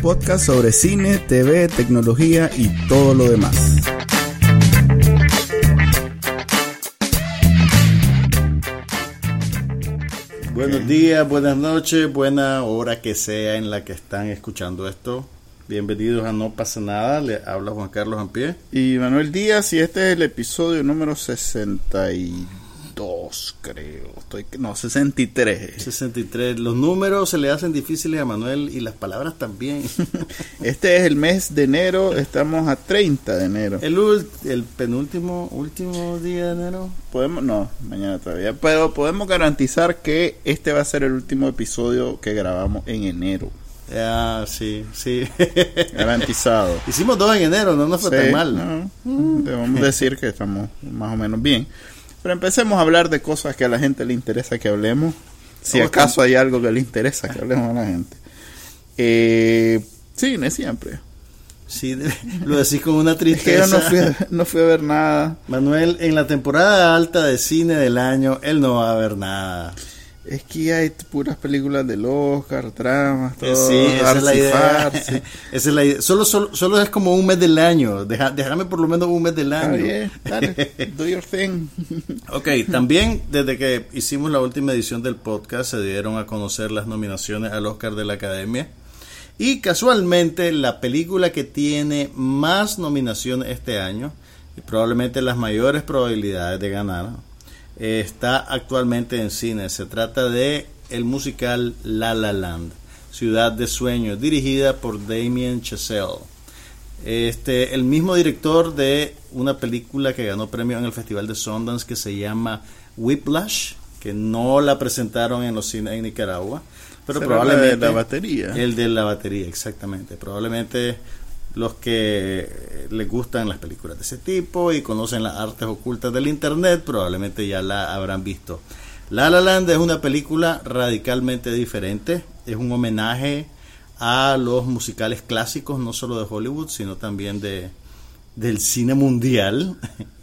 Podcast sobre cine, TV, tecnología y todo lo demás. Buenos días, buenas noches, buena hora que sea en la que están escuchando esto. Bienvenidos a No pasa nada, le habla Juan Carlos Ampie. Y Manuel Díaz y este es el episodio número 62 dos, creo. Estoy, no, 63. 63. Los números se le hacen difíciles a Manuel y las palabras también. este es el mes de enero, estamos a 30 de enero. El, el penúltimo, último día de enero. Podemos, no, mañana todavía, pero podemos garantizar que este va a ser el último episodio que grabamos en enero. Ah, sí, sí. Garantizado. Hicimos dos en enero, no nos fue tan mal. debemos decir que estamos más o menos bien. Pero empecemos a hablar de cosas que a la gente le interesa que hablemos. Si acaso hay algo que le interesa que hablemos a la gente. Eh, cine siempre. Sí, lo decís con una tristeza. yo no fui, a, no fui a ver nada. Manuel, en la temporada alta de cine del año, él no va a ver nada. Es que hay puras películas del Oscar, dramas, todo. Sí, esa es la idea. esa es la idea. Solo, solo, solo, es como un mes del año. Deja, déjame por lo menos un mes del año. dale, do your thing. ok, también desde que hicimos la última edición del podcast se dieron a conocer las nominaciones al Oscar de la Academia. Y casualmente la película que tiene más nominaciones este año y probablemente las mayores probabilidades de ganar está actualmente en cine. Se trata de el musical La La Land, Ciudad de Sueños, dirigida por Damien Chazelle. Este, el mismo director de una película que ganó premio en el Festival de Sundance que se llama Whiplash, que no la presentaron en los cines en Nicaragua, pero probablemente de la batería. El de la batería, exactamente. Probablemente los que les gustan las películas de ese tipo y conocen las artes ocultas del internet probablemente ya la habrán visto. La La Land es una película radicalmente diferente, es un homenaje a los musicales clásicos, no solo de Hollywood, sino también de, del cine mundial.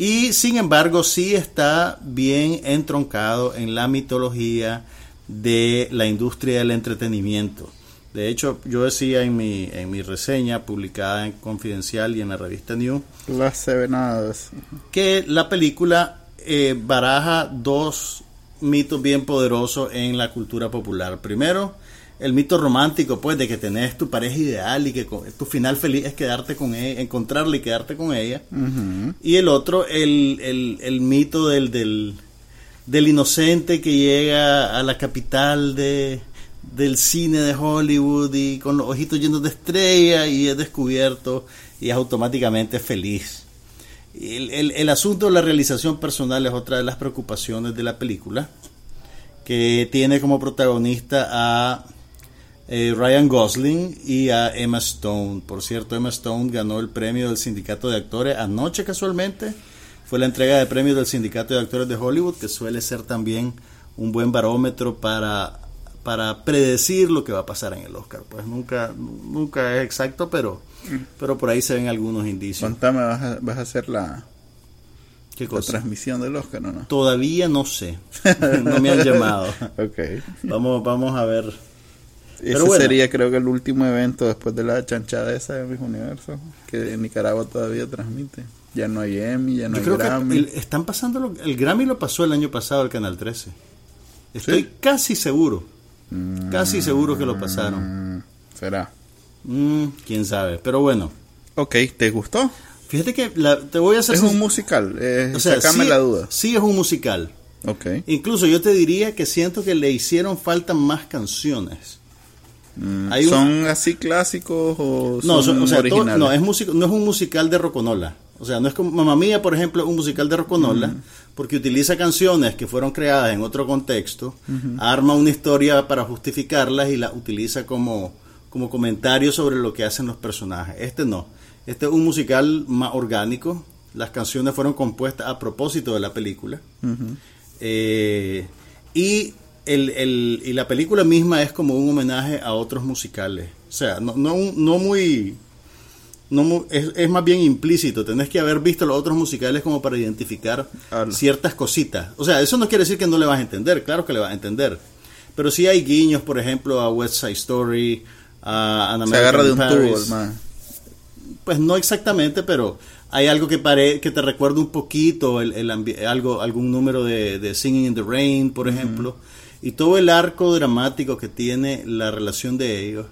Y sin embargo, sí está bien entroncado en la mitología de la industria del entretenimiento. De hecho, yo decía en mi, en mi reseña publicada en Confidencial y en la revista New Las Sevenadas que la película eh, baraja dos mitos bien poderosos en la cultura popular. Primero, el mito romántico, pues, de que tenés tu pareja ideal y que tu final feliz es quedarte con ella, encontrarla y quedarte con ella. Y el otro, el, el, el mito del, del, del inocente que llega a la capital de del cine de Hollywood y con los ojitos llenos de estrella y es descubierto y es automáticamente feliz. El, el, asunto de la realización personal es otra de las preocupaciones de la película, que tiene como protagonista a eh, Ryan Gosling y a Emma Stone. Por cierto, Emma Stone ganó el premio del Sindicato de Actores anoche casualmente. Fue la entrega de premios del Sindicato de Actores de Hollywood, que suele ser también un buen barómetro para para predecir lo que va a pasar en el Oscar. Pues nunca, nunca es exacto, pero, pero por ahí se ven algunos indicios. Contame, ¿vas a, vas a hacer la, transmisión del Oscar o no? Todavía no sé. no me han llamado. okay. Vamos, vamos a ver. Ese sería creo que el último evento después de la chanchada esa de mis universo que en Nicaragua todavía transmite. Ya no hay Emmy, ya no hay Grammy. están pasando el Grammy lo pasó el año pasado el Canal 13. Estoy casi seguro. Casi seguro que lo pasaron. ¿Será? Mm, quién sabe, pero bueno. Ok, ¿te gustó? Fíjate que te voy a hacer... Es un musical, eh, o sea, sí, la duda. Sí es un musical. Ok. Incluso yo te diría que siento que le hicieron falta más canciones. Mm, ¿Son así clásicos o no, son, originales? no, es no es un musical de Roconola. O sea, no es como Mamá Mía, por ejemplo, un musical de Roconola, porque utiliza canciones que fueron creadas en otro contexto, arma una historia para justificarlas y la utiliza como, como comentario sobre lo que hacen los personajes. Este no. Este es un musical más orgánico. Las canciones fueron compuestas a propósito de la película. Eh, y, el, el- y la película misma es como un homenaje a otros musicales. O sea, no, no, no muy... No es, es más bien implícito. Tenés que haber visto los otros musicales como para identificar ciertas cositas. O sea, eso no quiere decir que no le vas a entender. Claro que le vas a entender. Pero sí hay guiños, por ejemplo, a West Side Story, a An Se agarra de un tubo, Paris. man. Pues no exactamente, pero hay algo que pare, que te recuerda un poquito, el, el algo, algún número de, de Singing in the Rain, por ejemplo. Y todo el arco dramático que tiene la relación de ellos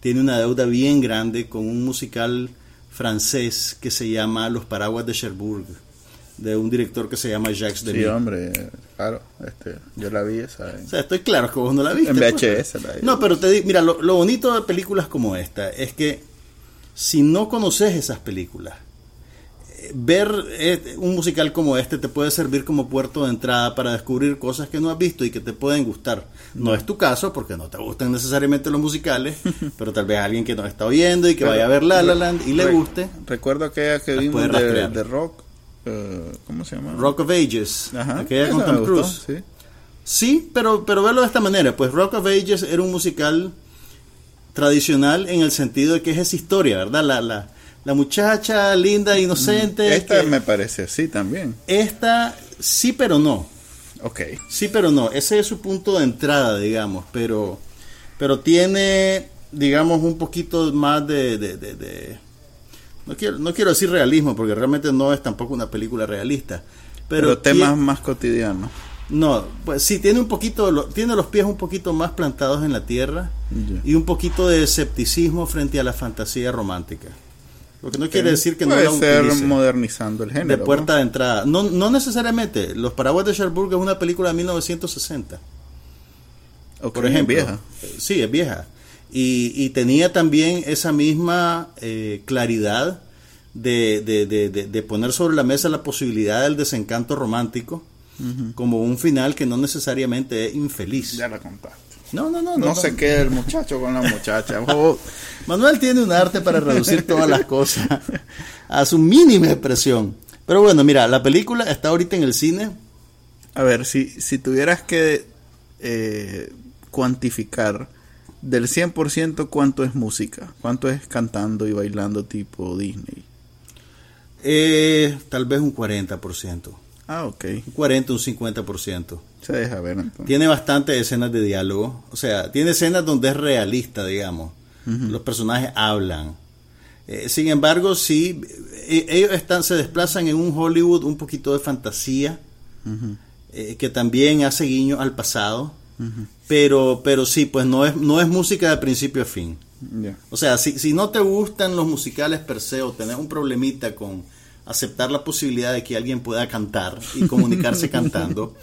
tiene una deuda bien grande con un musical francés que se llama Los Paraguas de Cherbourg, de un director que se llama Jacques Sí, Denis. hombre, claro. Este, yo la vi esa. en- O sea, estoy claro que vos no la viste. En pues. VHS la vi. No, pero te digo, mira, lo, lo bonito de películas como esta es que si no conoces esas películas, ver eh, un musical como este te puede servir como puerto de entrada para descubrir cosas que no has visto y que te pueden gustar. No es tu caso porque no te gustan necesariamente los musicales, pero tal vez alguien que nos está oyendo y que Pero- vaya a ver La La Land y le Re- guste. Recuerdo aquella que vimos de, rock. eh, ¿Cómo se llama? Rock of Ages, Ajá. aquella con Tom Cruise. sí. Sí, pero, pero verlo de esta manera, pues Rock of Ages era un musical tradicional en el sentido de que es esa historia, ¿verdad? La, la, la muchacha linda, inocente. Esta que- me parece así también. esta sí, pero no. Ok. Sí, pero no. Ese es su punto de entrada, digamos, pero, pero tiene, digamos, un poquito más de... de- de- de- no, quiero, no quiero decir realismo, porque realmente no es tampoco una película realista. Pero, Pero, temas más cotidianos. no, pues sí, tiene un poquito, lo- tiene los pies un poquito más plantados en la tierra y un poquito de escepticismo frente a la fantasía romántica. Lo que no quiere decir que no Puede la ser utilice modernizando el género. de puerta de entrada. No, no necesariamente. Los Paraguas de Cherbourg es una película de 1960, ¿no? Ok, por ejemplo. Vieja. Eh, Sí, es vieja. Y, y tenía también esa misma eh, claridad de, de- de- de- de poner sobre la mesa la posibilidad del desencanto romántico como un final que no necesariamente es infeliz. Ya la contaste. No, no, no. No, no, se no. queda el muchacho con la muchacha. Oh, Manuel tiene un arte para reducir todas las cosas a su mínima expresión. Pero bueno, mira, la película está ahorita en el cine. A ver, si, si tuvieras que eh, cuantificar del 100% cuánto es música, cuánto es cantando y bailando tipo Disney. Eh, tal vez un 40%. Ah, ok. Un 40, un 50%. Se deja ver entonces. Tiene bastantes escenas de diálogo. O sea, tiene escenas donde es realista, digamos. Los personajes hablan. Eh, sin embargo, sí, eh, ellos están, se desplazan en un Hollywood un poquito de fantasía, eh, que también hace guiño al pasado. Pero, pero sí, pues no es, no es música de principio a fin. O sea, si, si no te gustan los musicales per se o tenés un problemita con aceptar la posibilidad de que alguien pueda cantar y comunicarse cantando,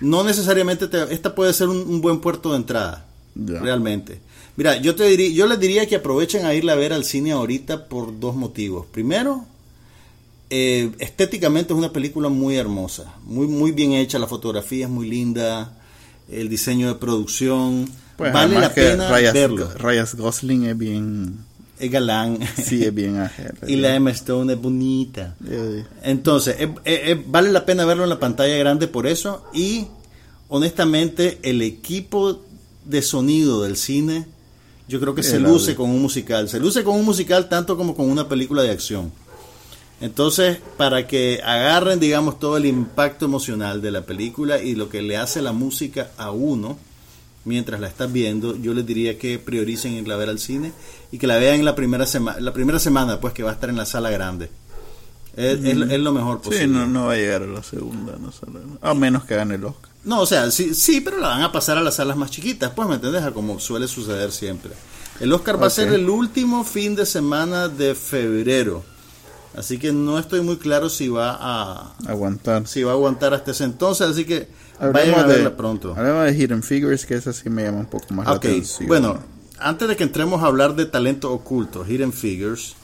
no necesariamente te- esta puede ser un, un buen puerto de entrada, Ya. realmente. Mira, yo te diría, yo les diría que aprovechen a irla a ver al cine ahorita por dos motivos. Primero, eh, estéticamente es una película muy hermosa, muy muy bien hecha, la fotografía es muy linda, el diseño de producción, Pues vale la pena Ryan, verlo. Ryan Gosling es bien, Es galán. sí es bien ágil. y la Emma Stone es bonita. Eh, Entonces, es- es- es- vale la pena verlo en la pantalla grande por eso. Y honestamente, el equipo de sonido del cine, yo creo que se luce con un musical. Se luce con un musical tanto como con una película de acción. Entonces, para que agarren, digamos, todo el impacto emocional de la película y lo que le hace la música a uno mientras la estás viendo, yo les diría que prioricen irla a ver al cine y que la vean en la primera semana, la primera semana, pues que va a estar en la sala grande. Es, es- es lo mejor posible. sí, no, no va a llegar a la segunda, no solo- a menos que gane el Oscar. No, o sea, sí, sí, pero la van a pasar a las salas más chiquitas, pues, ¿me entiendes? A como suele suceder siempre. El Oscar va a ser el último fin de semana de febrero. Así que no estoy muy claro si va a Aguantar. si va a aguantar hasta ese entonces, así que Hablemos a de- verla pronto. Hablemos de Hidden Figures, que esa sí me llama un poco más la Ok, atención. bueno, antes de que entremos a hablar de talento oculto, Hidden Figures,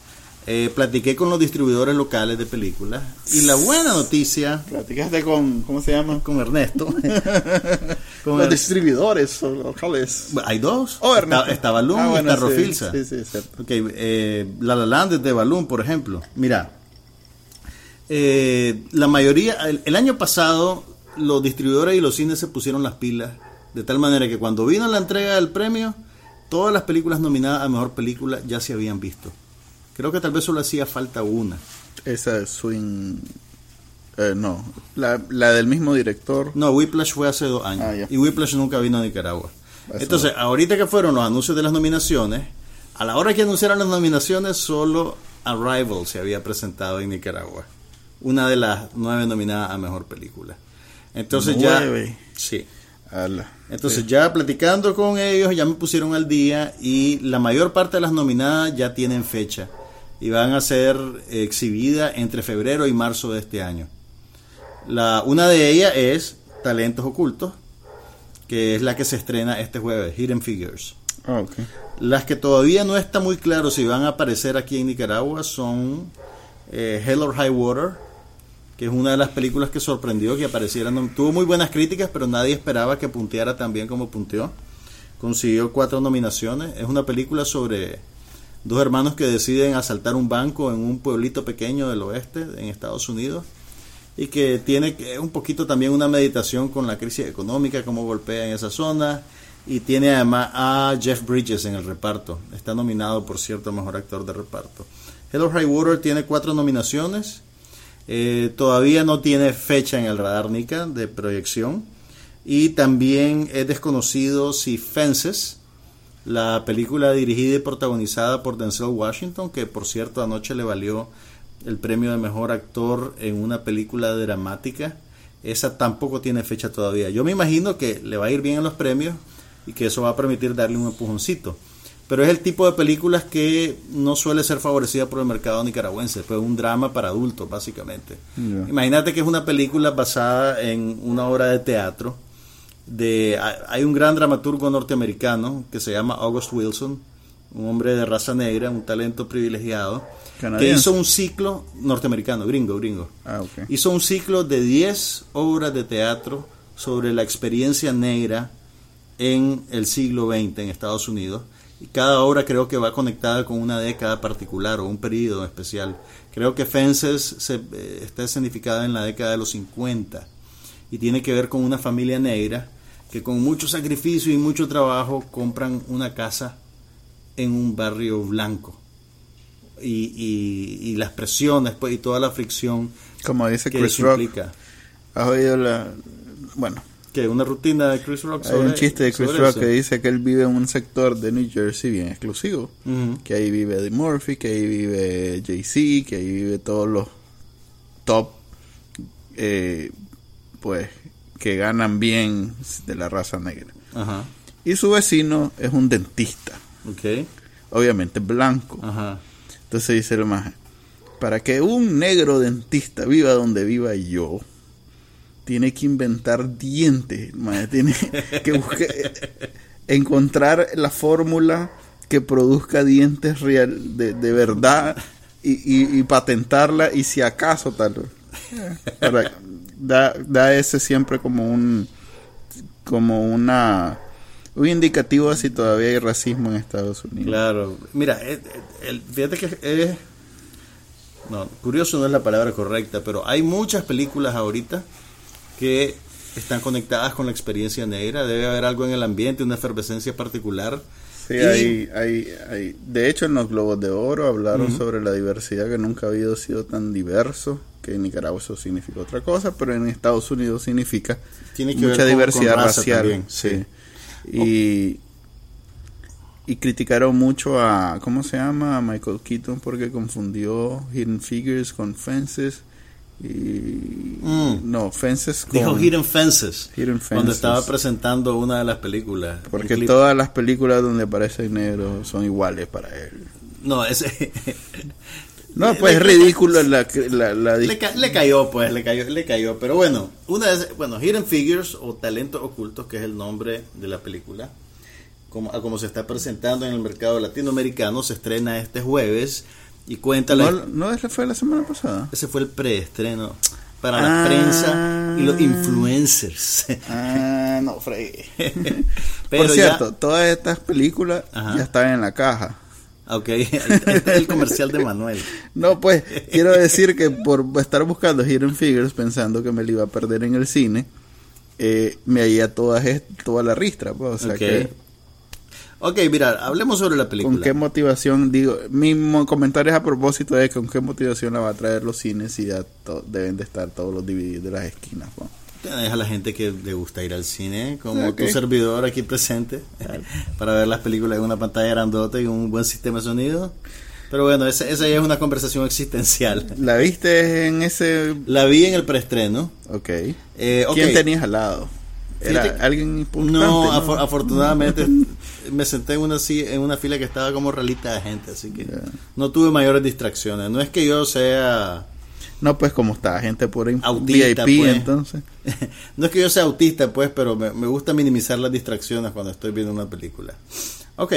Eh, platiqué con los distribuidores locales de películas y la buena noticia Platicaste con, ¿cómo se llama? con Ernesto. con Los distribuidores locales. Hay dos. Oh, está, Ernesto. está Balloon Ah, bueno, está sí, Rofilsa. Sí, sí, cierto. Ok, eh, La La Land es de Balloon, por ejemplo. Mira, eh, la mayoría, el, el año pasado, los distribuidores y los cines se pusieron las pilas, de tal manera que cuando vino la entrega del premio, todas las películas nominadas a mejor película ya se habían visto. Creo que tal vez solo hacía falta una. Esa es Swing. eh, no, la, la del mismo director. No, Whiplash fue hace dos años. Ah. Y Whiplash nunca vino a Nicaragua. Eso Entonces, ahorita que fueron los anuncios de las nominaciones, a la hora que anunciaron las nominaciones, solo Arrival se había presentado en Nicaragua. Una de las nueve nominadas a mejor película. Entonces Nueve. ya. Sí. Ala. Entonces ya platicando con ellos, ya me pusieron al día y la mayor parte de las nominadas ya tienen fecha y van a ser exhibidas entre febrero y marzo de este año. La, una de ellas es Talentos Ocultos, que es la que se estrena este jueves, Hidden Figures. Ah, ok. Las que todavía no está muy claro si van a aparecer aquí en Nicaragua son eh, Hell or High Water, que es una de las películas que sorprendió que apareciera. No- Tuvo muy buenas críticas, pero nadie esperaba que punteara tan bien como punteó. Consiguió cuatro nominaciones. Es una película sobre dos hermanos que deciden asaltar un banco en un pueblito pequeño del oeste, en Estados Unidos, y que tiene un poquito también una meditación con la crisis económica, cómo golpea en esa zona, y tiene además a Jeff Bridges en el reparto. Está nominado, por cierto, a Mejor Actor de Reparto. Hello High Water tiene cuatro nominaciones. Eh, todavía no tiene fecha en el radar Nica de proyección. Y también es desconocido si Fences, la película dirigida y protagonizada por Denzel Washington, que por cierto anoche le valió el premio de mejor actor en una película dramática, esa tampoco tiene fecha todavía. Yo me imagino que le va a ir bien en los premios y que eso va a permitir darle un empujoncito. Pero es el tipo de películas que no suele ser favorecida por el mercado nicaragüense, fue un drama para adultos básicamente. Imagínate que es una película basada en una obra de teatro de hay un gran dramaturgo norteamericano que se llama August Wilson, un hombre de raza negra, un talento privilegiado, que Canadiense. hizo un ciclo norteamericano, gringo, gringo. Ah. Hizo un ciclo de 10 obras de teatro sobre la experiencia negra en el siglo XX en Estados Unidos. Y cada obra creo que va conectada con una década particular o un periodo especial. Creo que Fences se, eh, está escenificada en la década de los 50 y tiene que ver con una familia negra que con mucho sacrificio y mucho trabajo compran una casa en un barrio blanco. Y, y- y las presiones pues, y toda la fricción Como dice que Chris Rock. implica. ¿Has oído la.? Bueno, Que una rutina de Chris Rock hay un chiste de Chris Rock eso. que dice que él vive en un sector de New Jersey bien exclusivo. Que ahí vive Eddie Murphy, que ahí vive Jay-Z, que ahí vive todos los top. eh, pues que ganan bien de la raza negra. Ajá. Y su vecino es un dentista, Ok. obviamente blanco. Ajá. Entonces dice el maje, para que un negro dentista viva donde viva yo, tiene que inventar dientes, tiene que buscar, encontrar la fórmula que produzca dientes real, de, de verdad y, y- patentarla y si acaso tal da, da ese siempre como un como una un indicativo si todavía hay racismo en Estados Unidos. Claro. Mira, eh, eh, el- fíjate que es... No, curioso no es la palabra correcta, pero hay muchas películas ahorita que están conectadas con la experiencia negra. Debe haber algo en el ambiente, una efervescencia particular. Sí, Y- hay, hay, hay- De hecho, en los Globos de Oro hablaron sobre la diversidad que nunca ha habido sido tan diverso, que en Nicaragua eso significa otra cosa, pero en Estados Unidos significa Tiene que mucha ver con- diversidad con racial. también, sí. sí. Y, y criticaron mucho a, ¿cómo se llama? A Michael Keaton porque confundió Hidden Figures con Fences. Y, Mm. No, Fences con... Dijo Hidden Fences, Hidden cuando Fences. estaba presentando una de las películas. Porque todas las películas donde aparece negro son iguales para él. No, ese... No, pues es ridículo la, la, la Le, ca- le cayó, pues, le cayó, le cayó. Pero bueno, una vez, bueno, Hidden Figures o Talentos Ocultos, que es el nombre de la película, como, como se está presentando en el mercado latinoamericano, se estrena este jueves Y cuenta la... ¿No, ¿No ese fue la semana pasada? Ese fue el preestreno para la Ah. prensa y los influencers. Ah, no, fregué. Por ya- cierto, todas estas películas Ajá. ya están en la caja. Ok, ahí está el comercial de Manuel. No, pues, quiero decir que por estar buscando Hidden Figures pensando que me la iba a perder en el cine, eh, me hallé todas est- toda la ristra, pues, o sea Ok. que Ok, mira, hablemos sobre la película. con qué motivación, digo, mi comentario es a propósito de con qué motivación la va a traer los cines y ya deben de estar todos los DVDs de las esquinas, pues. Tienes a la gente que le gusta ir al cine, como tu servidor aquí presente, para ver las películas en una pantalla grandota y un buen sistema de sonido. Pero bueno, esa, esa ya es una conversación existencial. ¿La viste en ese...? La vi en el preestreno. Ok. Eh, ok. ¿Quién tenías al lado? ¿Era Fíjate- alguien importante? No, afor- afortunadamente me senté en una, si- en una fila que estaba como realita de gente, así que no tuve mayores distracciones. No es que yo sea No, pues como está, gente por Autista, VIP, pues. entonces. no es que yo sea autista, pues, pero me, me gusta minimizar las distracciones cuando estoy viendo una película. Ok,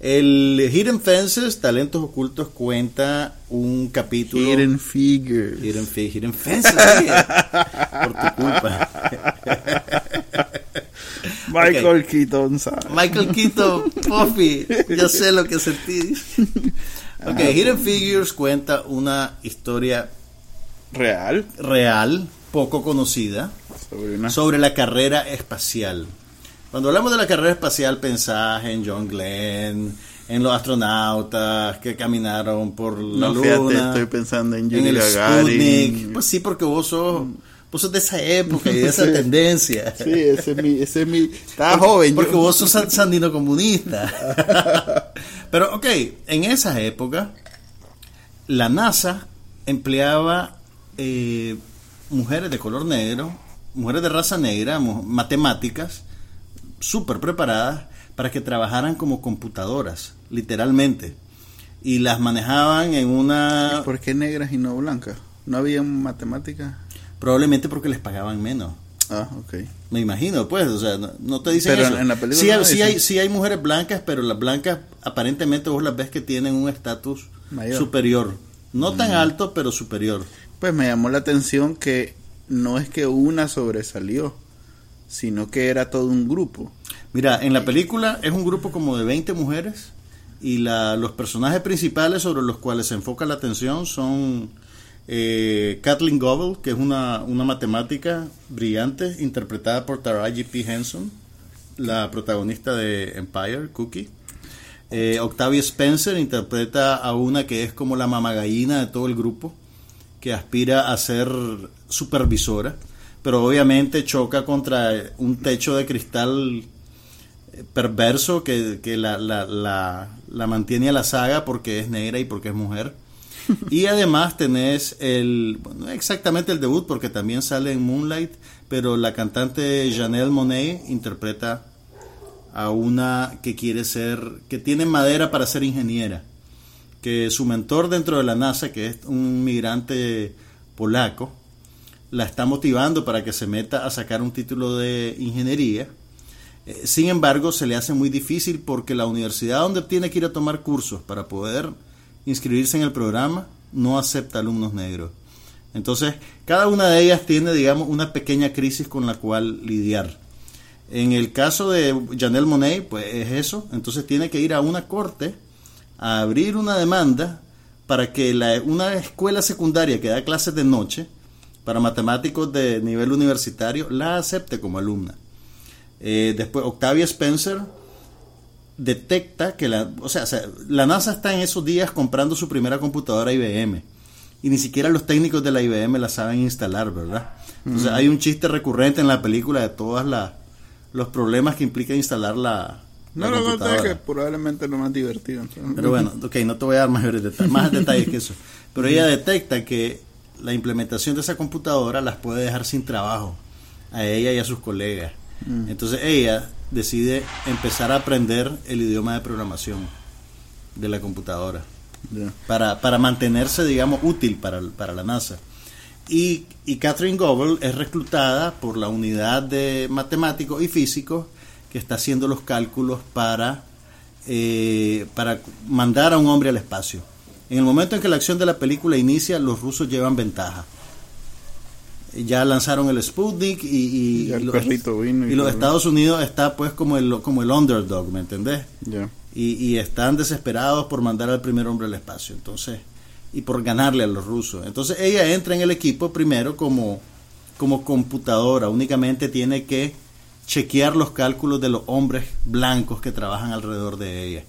el Hidden Fences, Talentos Ocultos, cuenta un capítulo... Hidden Figures. Hidden, Fe- Hidden Fences, sí, por tu culpa. Michael Keaton, ¿sabes? Michael Keaton, Puffy, yo sé lo que sentí. Ok, Hidden Figures cuenta una historia Real. real, poco conocida, Sobre una... sobre la carrera espacial. Cuando hablamos de la carrera espacial, pensás en John Glenn, en los astronautas que caminaron por la no, luna, fíjate, estoy pensando en en Yuri el Gagarin. Sputnik. Pues sí, porque vos sos, vos sos de esa época y de esa tendencia. Sí, ese es mi... Ese es mi estaba joven. Porque yo. vos sos san- sandino comunista. Pero, ok, en esa época, la NASA empleaba eh, mujeres de color negro, mujeres de raza negra, matemáticas, súper preparadas para que trabajaran como computadoras, literalmente. Y las manejaban en una... ¿Por qué negras y no blancas? ¿No había matemáticas? Probablemente porque les pagaban menos. Ah, ok. Me imagino, pues, o sea, no, no te dicen Pero eso. en- en la película sí, no hay, sí, dicen. hay, sí hay mujeres blancas, pero las blancas aparentemente vos las ves que tienen un estatus. Mm. superior. No tan alto, pero superior. Pues me llamó la atención que no es que una sobresalió, sino que era todo un grupo. Mira, en la película es un grupo como de 20 mujeres y la, los personajes principales sobre los cuales se enfoca la atención son eh, Kathleen Goebel, que es una, una matemática brillante, interpretada por Taraji P. Henson, la protagonista de Empire, Cookie. Eh, Octavia Spencer interpreta a una que es como la mamagallina de todo el grupo, que aspira a ser supervisora, pero obviamente choca contra un techo de cristal eh, perverso que, que la, la, la, la mantiene a la saga porque es negra y porque es mujer. Y además tenés el, bueno, no exactamente el debut porque también sale en Moonlight, pero la cantante Janelle Monet interpreta a una que quiere ser, que tiene madera para ser ingeniera, que su mentor dentro de la NASA, que es un migrante polaco, la está motivando para que se meta a sacar un título de ingeniería. Eh, Sin embargo, se le hace muy difícil porque la universidad donde tiene que ir a tomar cursos para poder inscribirse en el programa no acepta alumnos negros. Entonces, cada una de ellas tiene, digamos, una pequeña crisis con la cual lidiar. En el caso de Janelle Monet, pues es eso. Entonces tiene que ir a una corte a abrir una demanda para que la- una escuela secundaria que da clases de noche para matemáticos de nivel universitario la acepte como alumna. Eh, después, Octavia Spencer detecta que la, o sea, la NASA está en esos días comprando su primera computadora IBM y ni siquiera los técnicos de la IBM la saben instalar, ¿verdad? Entonces hay un chiste recurrente en la película de todas las los problemas que implica instalar la, No, no, no, que probablemente es lo más divertido. entonces. Pero bueno, ok, no te voy a dar mayores detalles, más detalles que eso. Pero ella detecta que la implementación de esa computadora las puede dejar sin trabajo a ella y a sus colegas. Entonces ella decide empezar a aprender el idioma de programación de la computadora para, para mantenerse, digamos, útil para, para la NASA. Y, y Catherine Goebel es reclutada por la unidad de matemáticos y físicos que está haciendo los cálculos para, eh, para mandar a un hombre al espacio. En el momento en que la acción de la película inicia, los rusos llevan ventaja. Ya lanzaron el Sputnik y, y, Ya el y los, y. Estados Unidos está pues como el, como el underdog, ¿me entendés? Y están desesperados por mandar al primer hombre al espacio, entonces, y por ganarle a los rusos. Entonces ella entra en el equipo primero como, como computadora, únicamente tiene que chequear los cálculos de los hombres blancos que trabajan alrededor de ella.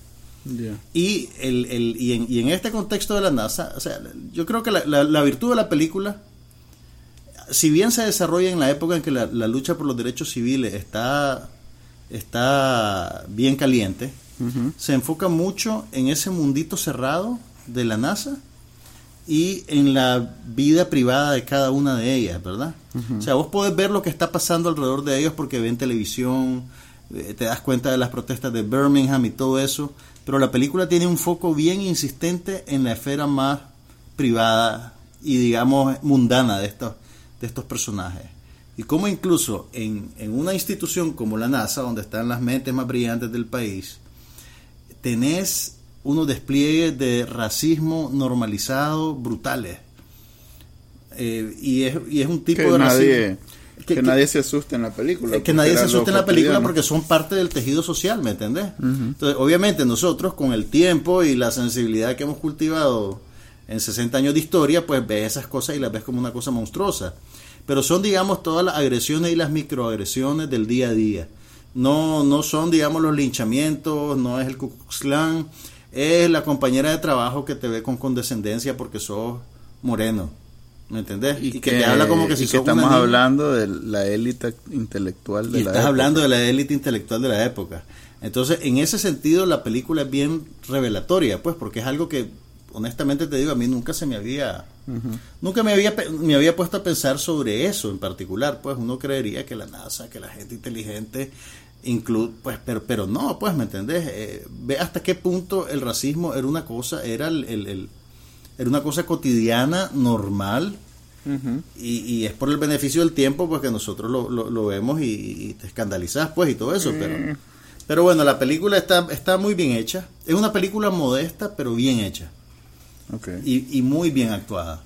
Y, el, el- y, en, y en este contexto de la NASA, o sea, yo creo que la, la- la virtud de la película, si bien se desarrolla en la época en que la, la lucha por los derechos civiles está, está bien caliente, se enfoca mucho en ese mundito cerrado de la NASA y en la vida privada de cada una de ellas, ¿verdad? O sea, vos podés ver lo que está pasando alrededor de ellos porque ven televisión, eh, te das cuenta de las protestas de Birmingham y todo eso, pero la película tiene un foco bien insistente en la esfera más privada y digamos mundana de estos, de estos personajes. Y cómo incluso en, en una institución como la NASA, donde están las mentes más brillantes del país, tenés unos despliegues de racismo normalizado brutales. Eh, y, es, y es un tipo Que de nadie, racismo que, que- nadie se asuste en la película. eh, que nadie se asuste en la película porque son parte del tejido social, ¿me entendés? Entonces, obviamente nosotros con el tiempo y la sensibilidad que hemos cultivado en 60 años de historia, pues ves esas cosas y las ves como una cosa monstruosa. Pero son, digamos, todas las agresiones y las microagresiones del día a día. No, no son, digamos, los linchamientos, no es el Ku Klux Klan, es la compañera de trabajo que te ve con condescendencia porque sos moreno. ¿Me entendés? Y, que, te habla como que si una estamos hablando de la élite intelectual de Y la estás época. hablando de la élite intelectual de la época. Entonces, en ese sentido, la película es bien revelatoria, pues, porque es algo que, honestamente te digo, a mí nunca se me había, nunca me había, me había puesto a pensar sobre eso en particular, pues, uno creería que la NASA, que la gente inteligente, inclu pues, pero, pero no, pues, ¿me entendés? Eh, ve hasta qué punto el racismo era una cosa, era el, el- el- era una cosa cotidiana, normal, y, y es por el beneficio del tiempo pues que nosotros lo, lo- lo vemos y, y te escandalizas pues y todo eso pero pero bueno la película está está muy bien hecha. Es una película modesta pero bien hecha. Y, y muy bien actuada.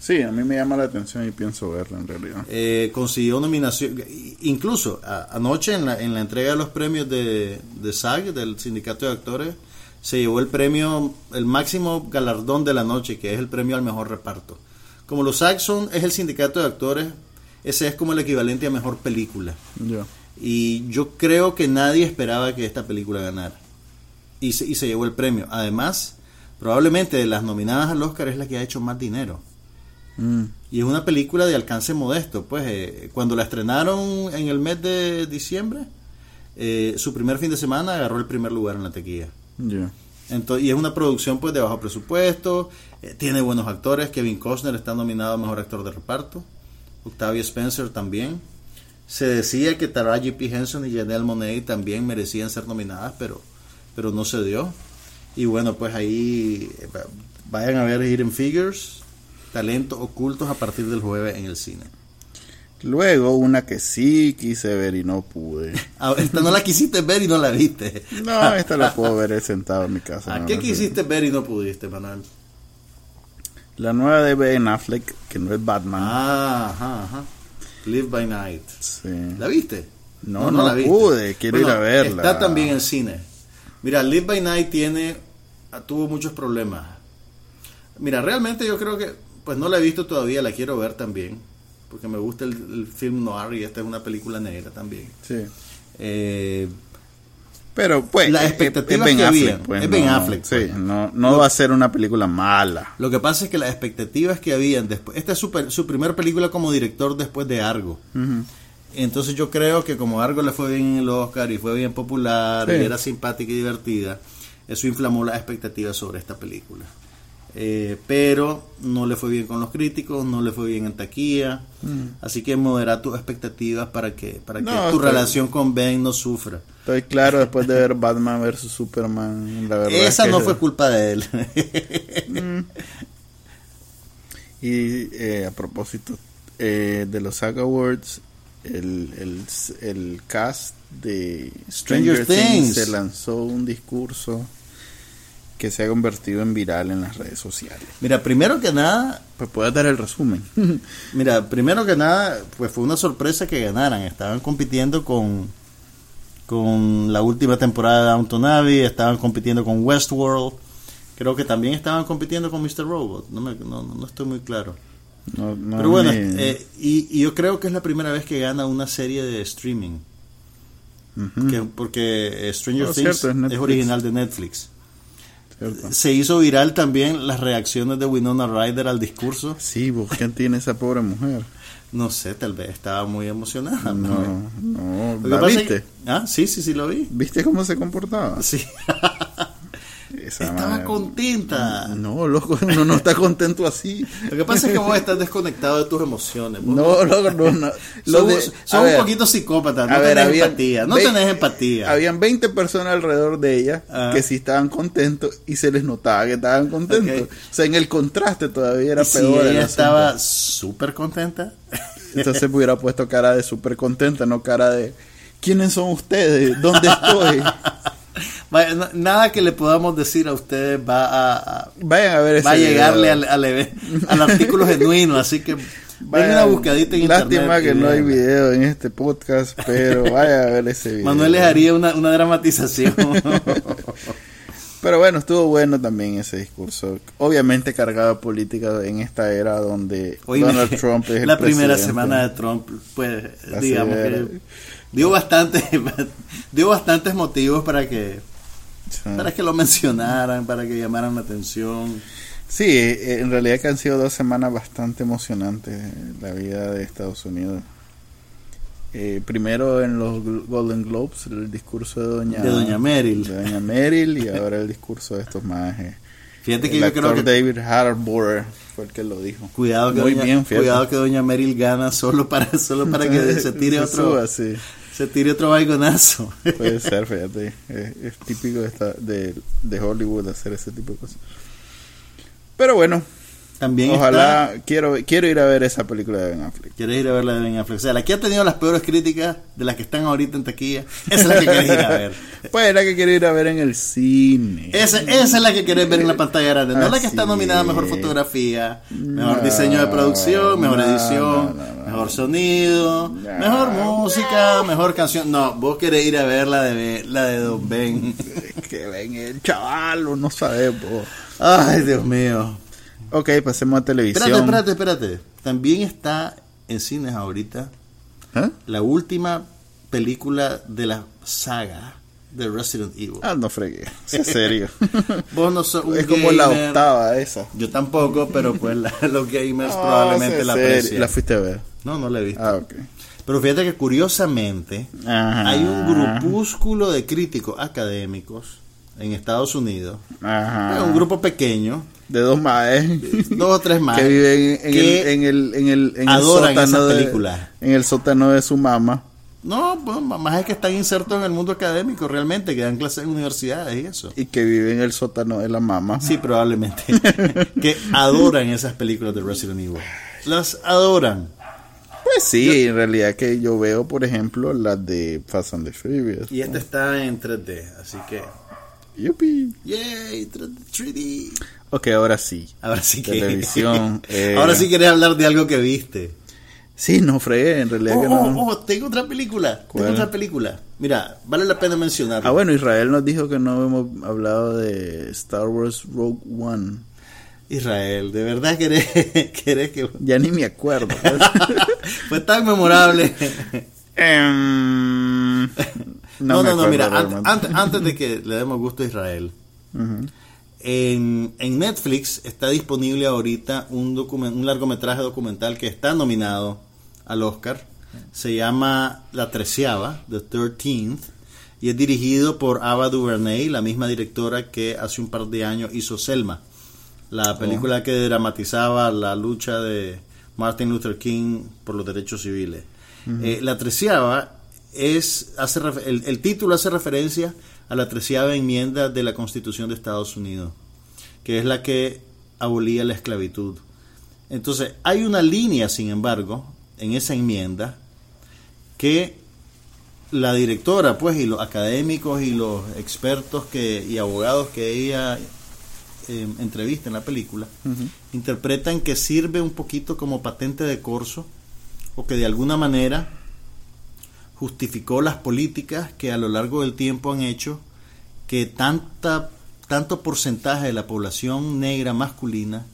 Sí, a mí me llama la atención y pienso verla en realidad. Eh, consiguió nominación incluso a- anoche en la, en la entrega de los premios de, de SAG del sindicato de actores se llevó el premio el máximo galardón de la noche que es el premio al mejor reparto como los SAG son es el sindicato de actores ese es como el equivalente a mejor película y yo creo que nadie esperaba que esta película ganara y se, y se llevó el premio además probablemente de las nominadas al Oscar es la que ha hecho más dinero Mm. y es una película de alcance modesto. Pues eh, cuando la estrenaron en el mes de diciembre, eh, su primer fin de semana agarró el primer lugar en la taquilla. Entonces, y es una producción pues de bajo presupuesto, eh, tiene buenos actores. Kevin Costner está nominado a mejor actor de reparto, Octavia Spencer también. Se decía que Taraji P. Henson y Janelle Monáe también merecían ser nominadas, pero, pero no se dio. Y bueno, pues ahí eh, va- vayan a ver Hidden Figures, talentos ocultos a partir del jueves en el cine. Luego, una que sí quise ver y no pude. Ah, esta no la quisiste ver y no la viste. No, esta la puedo ver sentado en mi casa. ¿A no, qué no quisiste ver y no pudiste, Manuel? La nueva de Ben Affleck, que no es Batman. Ah, ajá, ajá. Live by Night. Sí. ¿La viste? No, no pude, quiero ir a verla. Está también en cine. Mira, Live by Night tiene, tuvo muchos problemas. Mira, realmente yo creo que, pues no la he visto todavía, la quiero ver también, porque me gusta el, el film noir y esta es una película negra también. Sí. Eh, Pero pues Las es- expectativas es Ben que Affleck, pues, es Ben no, Affleck, Sí, pues. no, no va a ser una película mala. lo que pasa es que las expectativas que habían después, esta es su, su primera película como director después de Argo. Entonces yo creo que como Argo le fue bien en el Oscar y fue bien popular Sí. y era simpática y divertida, eso inflamó las expectativas sobre esta película. Eh, pero no le fue bien con los críticos, no le fue bien en taquilla, así que modera tus expectativas para que para que Mm. Tu relación con Ben no sufra. Estoy claro después de ver Batman vs Superman, la verdad. Esa que- no fue culpa de él. Y eh, a propósito eh, de los SAG Awards, el, el, el cast de Stranger, Stranger Things. Things. se lanzó un discurso que se ha convertido en viral en las redes sociales. Mira, primero que nada, Pues puedes dar el resumen. mira, primero que nada, pues fue una sorpresa que ganaran. Estaban compitiendo con con la última temporada de Downton Abbey, estaban compitiendo con Westworld. Creo que también estaban compitiendo con Mr. Robot. No, me- no, no estoy muy claro. No- no Pero bueno, me- eh, y, y yo creo que es la primera vez que gana una serie de streaming. Que- porque eh, Stranger Oh, Things cierto, es original de Netflix. Cierto. Se hizo viral también las reacciones de Winona Ryder al discurso. Sí, vos, ¿quién tiene esa pobre mujer? No sé, tal vez estaba muy emocionada. No, no, ¿la viste? que- ah, sí, sí, sí lo vi. ¿Viste cómo se comportaba? Sí. Esa Estaba madre- contenta. No, loco, uno no está contento así. Lo que pasa es que vos estás desconectado de tus emociones. Vos No, loco, no, no. Lo de- sos un ver, poquito psicópata, no ver, tenés habían empatía. No ve- tenés empatía. Habían 20 personas alrededor de ella Ah. que sí estaban contentos y se les notaba que estaban contentos. O sea, en el contraste todavía era Y si peor. el ella estaba súper contenta. Entonces hubiera puesto cara de súper contenta, no cara de ¿quiénes son ustedes? ¿Dónde estoy? Vaya, Nada que le podamos decir a ustedes va a, a- Vayan a ver ese va a llegarle al, al, al artículo genuino, así que Vayan- una buscadita en Lástima internet. que no hay video en este podcast, pero vaya a ver ese video. Manuel les haría una, una dramatización. Pero bueno, estuvo bueno también ese discurso. Obviamente cargado de política en esta era donde Oíme, Donald Trump es el la primera presidente. semana de Trump, pues Así digamos es. que dio bastante, dio bastantes motivos para que para que lo mencionaran, para que llamaran la atención. Sí, eh, en realidad que han sido dos semanas bastante emocionantes en la vida de Estados Unidos. Eh, primero en los Golden Globes, el discurso de Doña, De Doña Meryl. de Doña Meryl y ahora el discurso de estos majes. Fíjate que El yo creo que David Harbour fue el que lo dijo. cuidado que Muy doña, bien, fíjate. cuidado que doña Meryl gana solo para solo para que se tire otro suba, sí. Se tire otro baigonazo. Puede ser, fíjate. Es, es típico de, esta- de, de Hollywood hacer ese tipo de cosas. Pero bueno, También ojalá. está- Quiero, quiero ir a ver esa película de Ben Affleck. ¿Quieres ir a ver la de Ben Affleck? O sea, la que ha tenido las peores críticas de las que están ahorita en taquilla, esa es la que querés ir a ver. Pues es la que quiero ir a ver en el cine. Esa, esa es la que querés ver en la pantalla grande, no la que está Así nominada a Mejor. Fotografía, Mejor No, Diseño de Producción, Mejor no, Edición, no. Mejor Sonido. Mejor Música, Mejor Canción. No, vos querés ir a ver la de, la de Don Ben. que ven el chaval, no sabemos. Ay, Dios mío. Ok, pasemos a televisión. Espérate, espérate, espérate. También está en cines ahorita ¿Eh? la última película de la saga de Resident Evil. Ah, no fregué. Es serio. Vos no sos un es como la octava esa. Yo tampoco, pero pues la- los gamers No, probablemente la serio. aprecien. La fuiste a ver. No, no la he visto. Ah, ok. Pero fíjate que curiosamente Ajá. hay un grupúsculo de críticos académicos en Estados Unidos. Ajá. Un grupo pequeño, de dos maes dos o tres más. que viven en, que el, en el en el en el sótano esas de- en el sótano de su mamá No, pues, más es que están insertos en el mundo académico realmente, que dan clases en universidades y eso. y que vive en el sótano de la mamá. Sí, probablemente. que adoran esas películas de Resident Evil. Las adoran. Pues sí, en realidad que yo veo, por ejemplo, las de Fast and the Furious. Y esta está en 3D, así que... Yupi. ¡Yay! 3D. Ok, ahora sí. Ahora sí que... Televisión, eh. Ahora sí querés hablar de algo que viste. Sí, no fregué, en realidad Oh, que no. oh, oh, tengo otra película. ¿Cuál? Tengo otra película. Mira, vale la pena mencionarla. Ah, bueno, Israel nos dijo que no hemos hablado de Star Wars Rogue One. Israel, ¿de verdad querés, querés que... Ya ni me acuerdo. pues. Fue tan memorable. Em, No, no, me no, mira, an- antes, antes de que le demos gusto a Israel, Ujú. En, en Netflix está disponible ahorita un, un largometraje documental que está nominado al Oscar. Se llama La Treceava, The Thirteenth, y es dirigido por Ava DuVernay, la misma directora que hace un par de años hizo Selma, la película que dramatizaba la lucha de Martin Luther King por los derechos civiles. Eh, la treceava es hace el, el título hace referencia a la treceava enmienda de la Constitución de Estados Unidos, que es la que abolía la esclavitud. Entonces, hay una línea, sin embargo, en esa enmienda que la directora, pues, y los académicos y los expertos que, y abogados que ella eh, entrevista en la película, interpretan que sirve un poquito como patente de corso o que de alguna manera justificó las políticas que a lo largo del tiempo han hecho que tanta, tanto porcentaje de la población negra masculina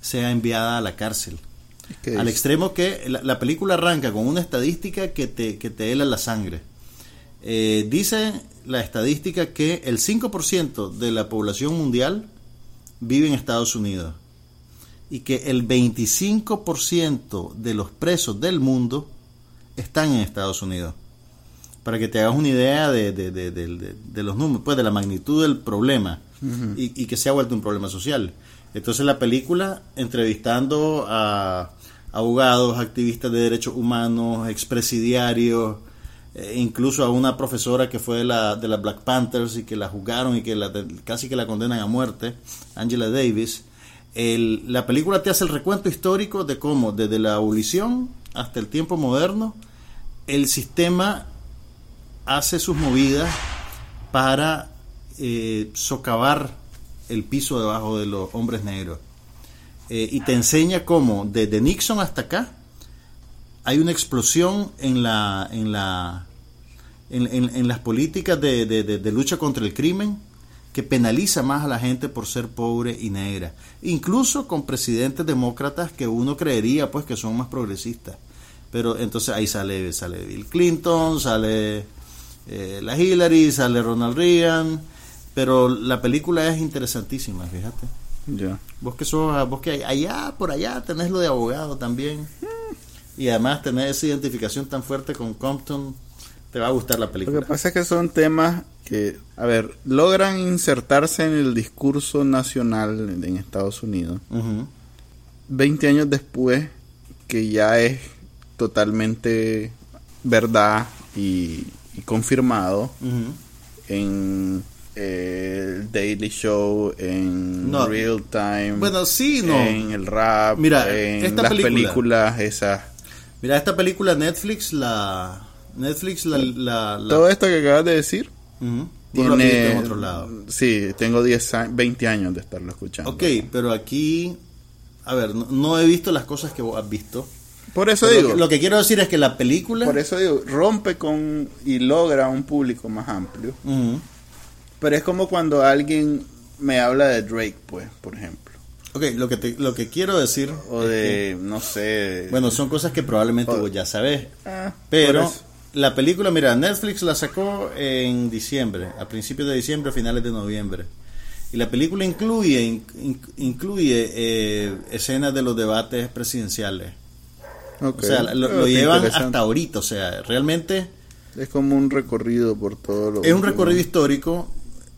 sea enviada a la cárcel. Al extremo que la, película arranca con una estadística que te, que te hela la sangre. Eh, dice la estadística que el 5% de la población mundial vive en Estados Unidos y que el 25% de los presos del mundo están en Estados Unidos. Para que te hagas una idea de, de, los números, pues de la magnitud del problema y, y, que se ha vuelto un problema social. Entonces la película, entrevistando a abogados, activistas de derechos humanos, expresidiarios, eh, incluso a una profesora que fue de la, de la Black Panthers y que la juzgaron y que la, casi que la condenan a muerte, Angela Davis. la película te hace el recuento histórico de cómo desde la abolición hasta el tiempo moderno el sistema hace sus movidas para eh, socavar el piso debajo de los hombres negros. Eh, y te enseña cómo desde Nixon hasta acá hay una explosión en la en la en, las políticas de, lucha contra el crimen que penaliza más a la gente por ser pobre y negra incluso con presidentes demócratas que uno creería pues que son más progresistas pero entonces ahí sale sale Bill Clinton sale eh, la Hillary sale Ronald Reagan pero la película es interesantísima fíjate ya vos que sos vos que allá por allá tenés lo de abogado también y además tener esa identificación tan fuerte con Compton, te va a gustar la película. Lo que pasa es que son temas que, a ver, logran insertarse en el discurso nacional en Estados Unidos. 20 años después, que ya es totalmente verdad y, confirmado en eh, el Daily Show, en Real Time, bueno, sí, no. en el rap, Mira, en las películas esas Mira, esta película Netflix, la. Netflix, la. Todo esto que acabas de decir. tiene, en otro lado. Sí, tengo 10 20 años de estarlo escuchando. Ok, pero aquí. A ver, no, he visto las cosas que vos has visto. Por eso digo. Lo que, quiero decir es que la película. Por eso digo, rompe con. y logra un público más amplio. Pero es como cuando alguien me habla de Drake, pues, por ejemplo. Ok, lo que, lo que quiero decir... O de, no sé... Bueno, son cosas que probablemente vos ya sabés. Ah, pero la película, mira, Netflix la sacó en diciembre, a principios de diciembre, a finales de noviembre. Y la película incluye, incluye eh, escenas de los debates presidenciales. O sea, lo, llevan hasta ahorita, o sea, realmente... Es como un recorrido por todo lo... Es un recorrido histórico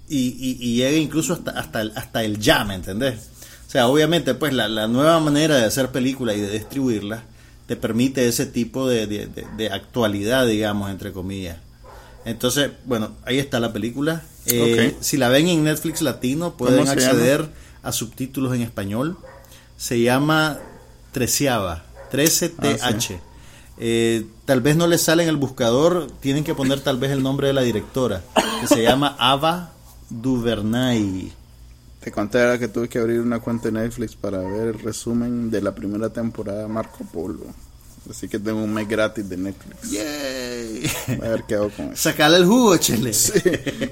y, y, llega incluso hasta, hasta, el, hasta el ya, ¿me entendés? O sea, obviamente, pues la, nueva manera de hacer películas y de distribuirlas te permite ese tipo de, actualidad, digamos, entre comillas. Entonces, bueno, ahí está la película. Eh, si la ven en Netflix Latino, pueden acceder a subtítulos en español. Se llama Treceava, 13TH. Ah, eh, tal vez no les sale en el buscador, tienen que poner tal vez el nombre de la directora, que se llama Ava Duvernay. Te conté que tuve que abrir una cuenta de Netflix para ver el resumen de la primera temporada de Marco Polo. Así que tengo un mes gratis de Netflix. ¡Yay! A ver qué hago con eso. Sacarle el jugo, chele. Sí.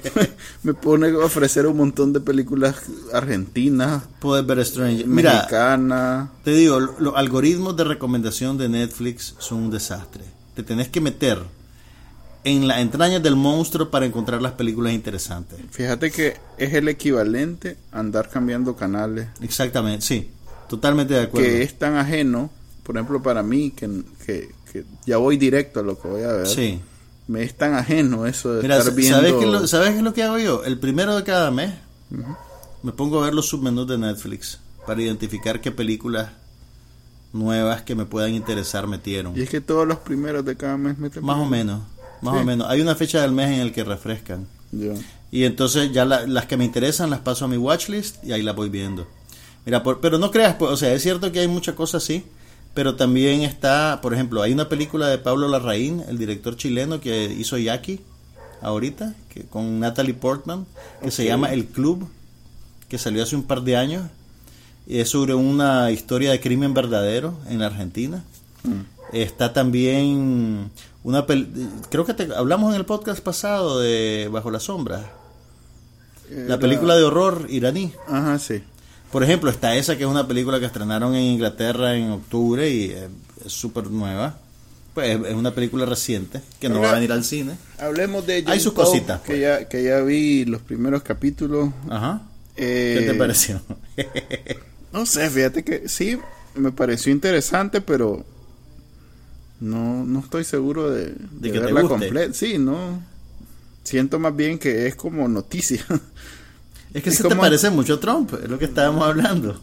Me pone a ofrecer un montón de películas argentinas. Puedes ver Stranger. Mira, te digo, los algoritmos de recomendación de Netflix son un desastre. Te tenés que meter en las entrañas del monstruo para encontrar las películas interesantes. Fíjate que es el equivalente a andar cambiando canales. Exactamente, sí, totalmente de acuerdo. Que es tan ajeno, por ejemplo, para mí, que, que, ya voy directo a lo que voy a ver. Sí. Me es tan ajeno eso de estar viendo... ¿sabes qué, lo, ¿Sabes qué es lo que hago yo? El primero de cada mes me pongo a ver los submenús de Netflix para identificar qué películas nuevas que me puedan interesar metieron. Y es que todos los primeros de cada mes meten Más o menos más o menos. Hay una fecha del mes en el que refrescan. Y entonces ya las que me interesan las paso a mi watchlist y ahí las voy viendo. Mira, pero no creas, pues, o sea, es cierto que hay muchas cosas así, pero también está, por ejemplo, hay una película de Pablo Larraín, el director chileno que hizo Jackie ahorita, que con Natalie Portman, que se llama El Club, que salió hace un par de años. Y es sobre una historia de crimen verdadero en la Argentina. Mm. Está también una creo que te- hablamos en el podcast pasado de Bajo la sombra, la Era- película de horror iraní. Ajá, sí. Por ejemplo, está esa que es una película que estrenaron en Inglaterra en octubre y eh, es súper nueva. Pues es- una película reciente que no va a venir al cine. Hablemos de Hay Jane sus Doe, cositas, Que pues. ya, que ya vi los primeros capítulos. Ajá. Eh, ¿Qué te pareció? No sé, fíjate que sí, me pareció interesante, pero no, no estoy seguro de, de que verla completa. Sí, no. Siento más bien que es como noticia. es que se te parece mucho a Trump, es lo que estábamos hablando.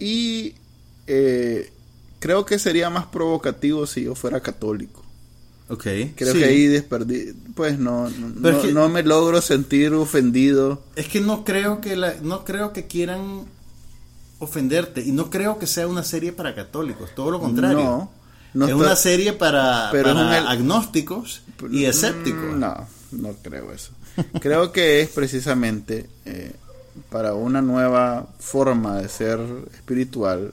y eh, creo que sería más provocativo si yo fuera católico. Ok. Creo sí. que ahí desperdí, pues no, no, Pero no- es que- no me logro sentir ofendido. Es que no creo que la, no creo que quieran ofenderte y no creo que sea una serie para católicos, todo lo contrario. No, no es una serie para, Pero es para un el- agnósticos y escépticos. Mm, No, no creo eso. Creo que es precisamente eh, para una nueva forma de ser espiritual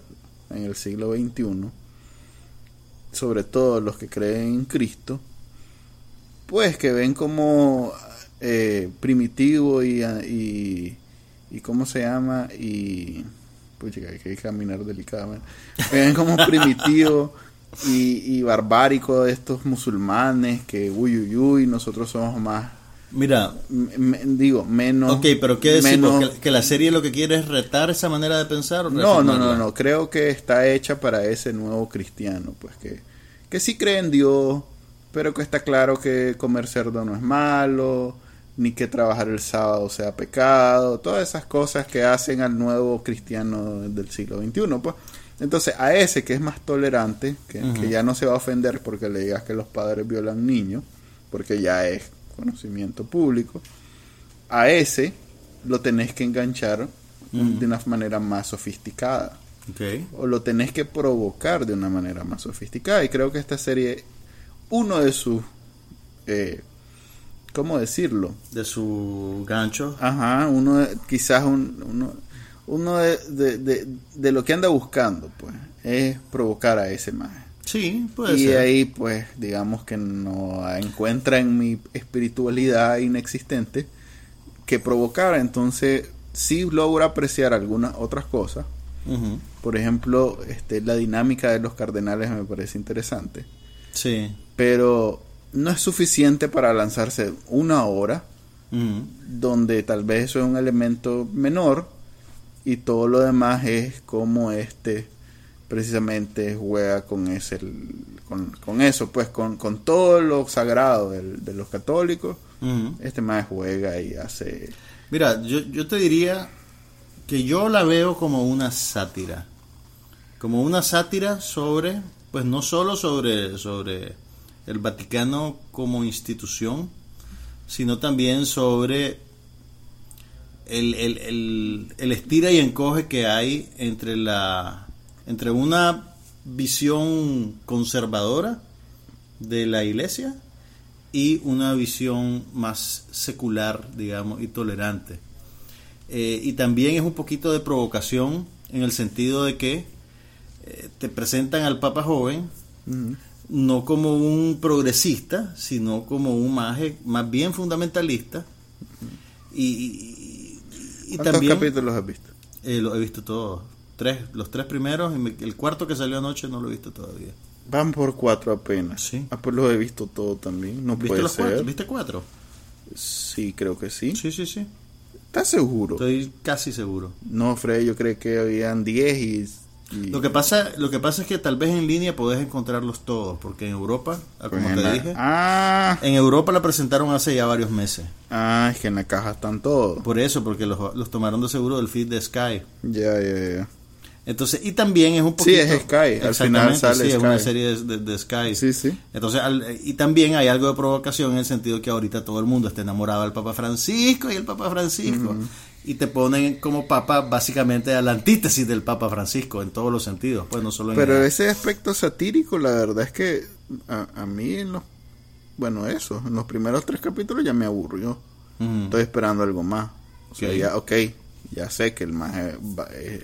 en el siglo XXI, sobre todo los que creen en Cristo, pues que ven como eh, primitivo y, y, y ¿cómo se llama? Y pues hay que caminar delicadamente. Ven como primitivo y, y barbárico de estos musulmanes que uy uy uy nosotros somos más Mira, m- m- digo menos ok, pero ¿qué decimos? menos- ¿Que, que la serie lo que quiere es retar esa manera de pensar? o no no no no creo que está hecha para ese nuevo cristiano pues que que sí cree en Dios pero que está claro que comer cerdo no es malo ni que trabajar el sábado sea pecado todas esas cosas que hacen al nuevo cristiano del siglo XXI pues entonces a ese que es más tolerante que, que ya no se va a ofender porque le digas que los padres violan niños porque ya es conocimiento público a ese lo tenés que enganchar Ujú. de una manera más sofisticada. O lo tenés que provocar de una manera más sofisticada. Y creo que esta serie uno de sus eh, cómo decirlo De su gancho. ajá uno de- quizás un- uno uno de, de- de- de lo que anda buscando pues es provocar a ese más Sí, puede y ser. ahí pues digamos que no encuentra en mi espiritualidad inexistente que provocar. Entonces sí logro apreciar algunas otras cosas. Por ejemplo este la dinámica de los cardenales me parece interesante. Sí. pero no es suficiente para lanzarse una hora donde tal vez eso es un elemento menor y todo lo demás es como este precisamente juega con ese con, con eso pues con, con todo lo sagrado del- de los católicos este más juega y hace Mira, yo, yo te diría que yo la veo como una sátira. Como una sátira sobre, pues no solo sobre, sobre el Vaticano como institución, sino también sobre el, el, el, el estira y encoge que hay entre la entre una visión conservadora de la iglesia y una visión más secular, digamos, y tolerante. Eh, y también es un poquito de provocación en el sentido de que eh, te presentan al Papa joven no como un progresista, sino como un más, más bien fundamentalista. Y, y- y ¿Cuántos también capítulos has visto? eh, lo he visto todos. Tres, los tres primeros, y me- el cuarto que salió anoche no lo he visto todavía. Van por cuatro apenas. Sí. Ah, pues los he visto todo también. No ¿Viste puede los ser. cuatro? ¿Viste cuatro? Sí, creo que sí. Sí, sí, sí. ¿Estás seguro? Estoy casi seguro. No, Fred, yo creo que habían 10 y, y- Lo que pasa, lo que pasa es que tal vez en línea podés encontrarlos todos, porque en Europa, ah, como pues en te la- dije, Ah, en Europa la presentaron hace ya varios meses. ah, es que en la caja están todos. Por eso, porque los, los tomaron de seguro del feed de Sky. Ya, ya, ya. Entonces, y también es un Sí, poquito... es Sky, al final sale sí, es una serie de, de- de Sky. Sí, sí. Entonces, al- y también hay algo de provocación en el sentido que ahorita todo el mundo está enamorado del Papa Francisco y el Papa Francisco. Y te ponen como Papa básicamente a la antítesis del Papa Francisco en todos los sentidos, pues no solo en Pero el- ese aspecto satírico, la verdad es que a, a mí en los... Bueno, eso, en los primeros tres capítulos ya me aburrió. Estoy esperando algo más. O sea, ya, ok, ya sé que el más es,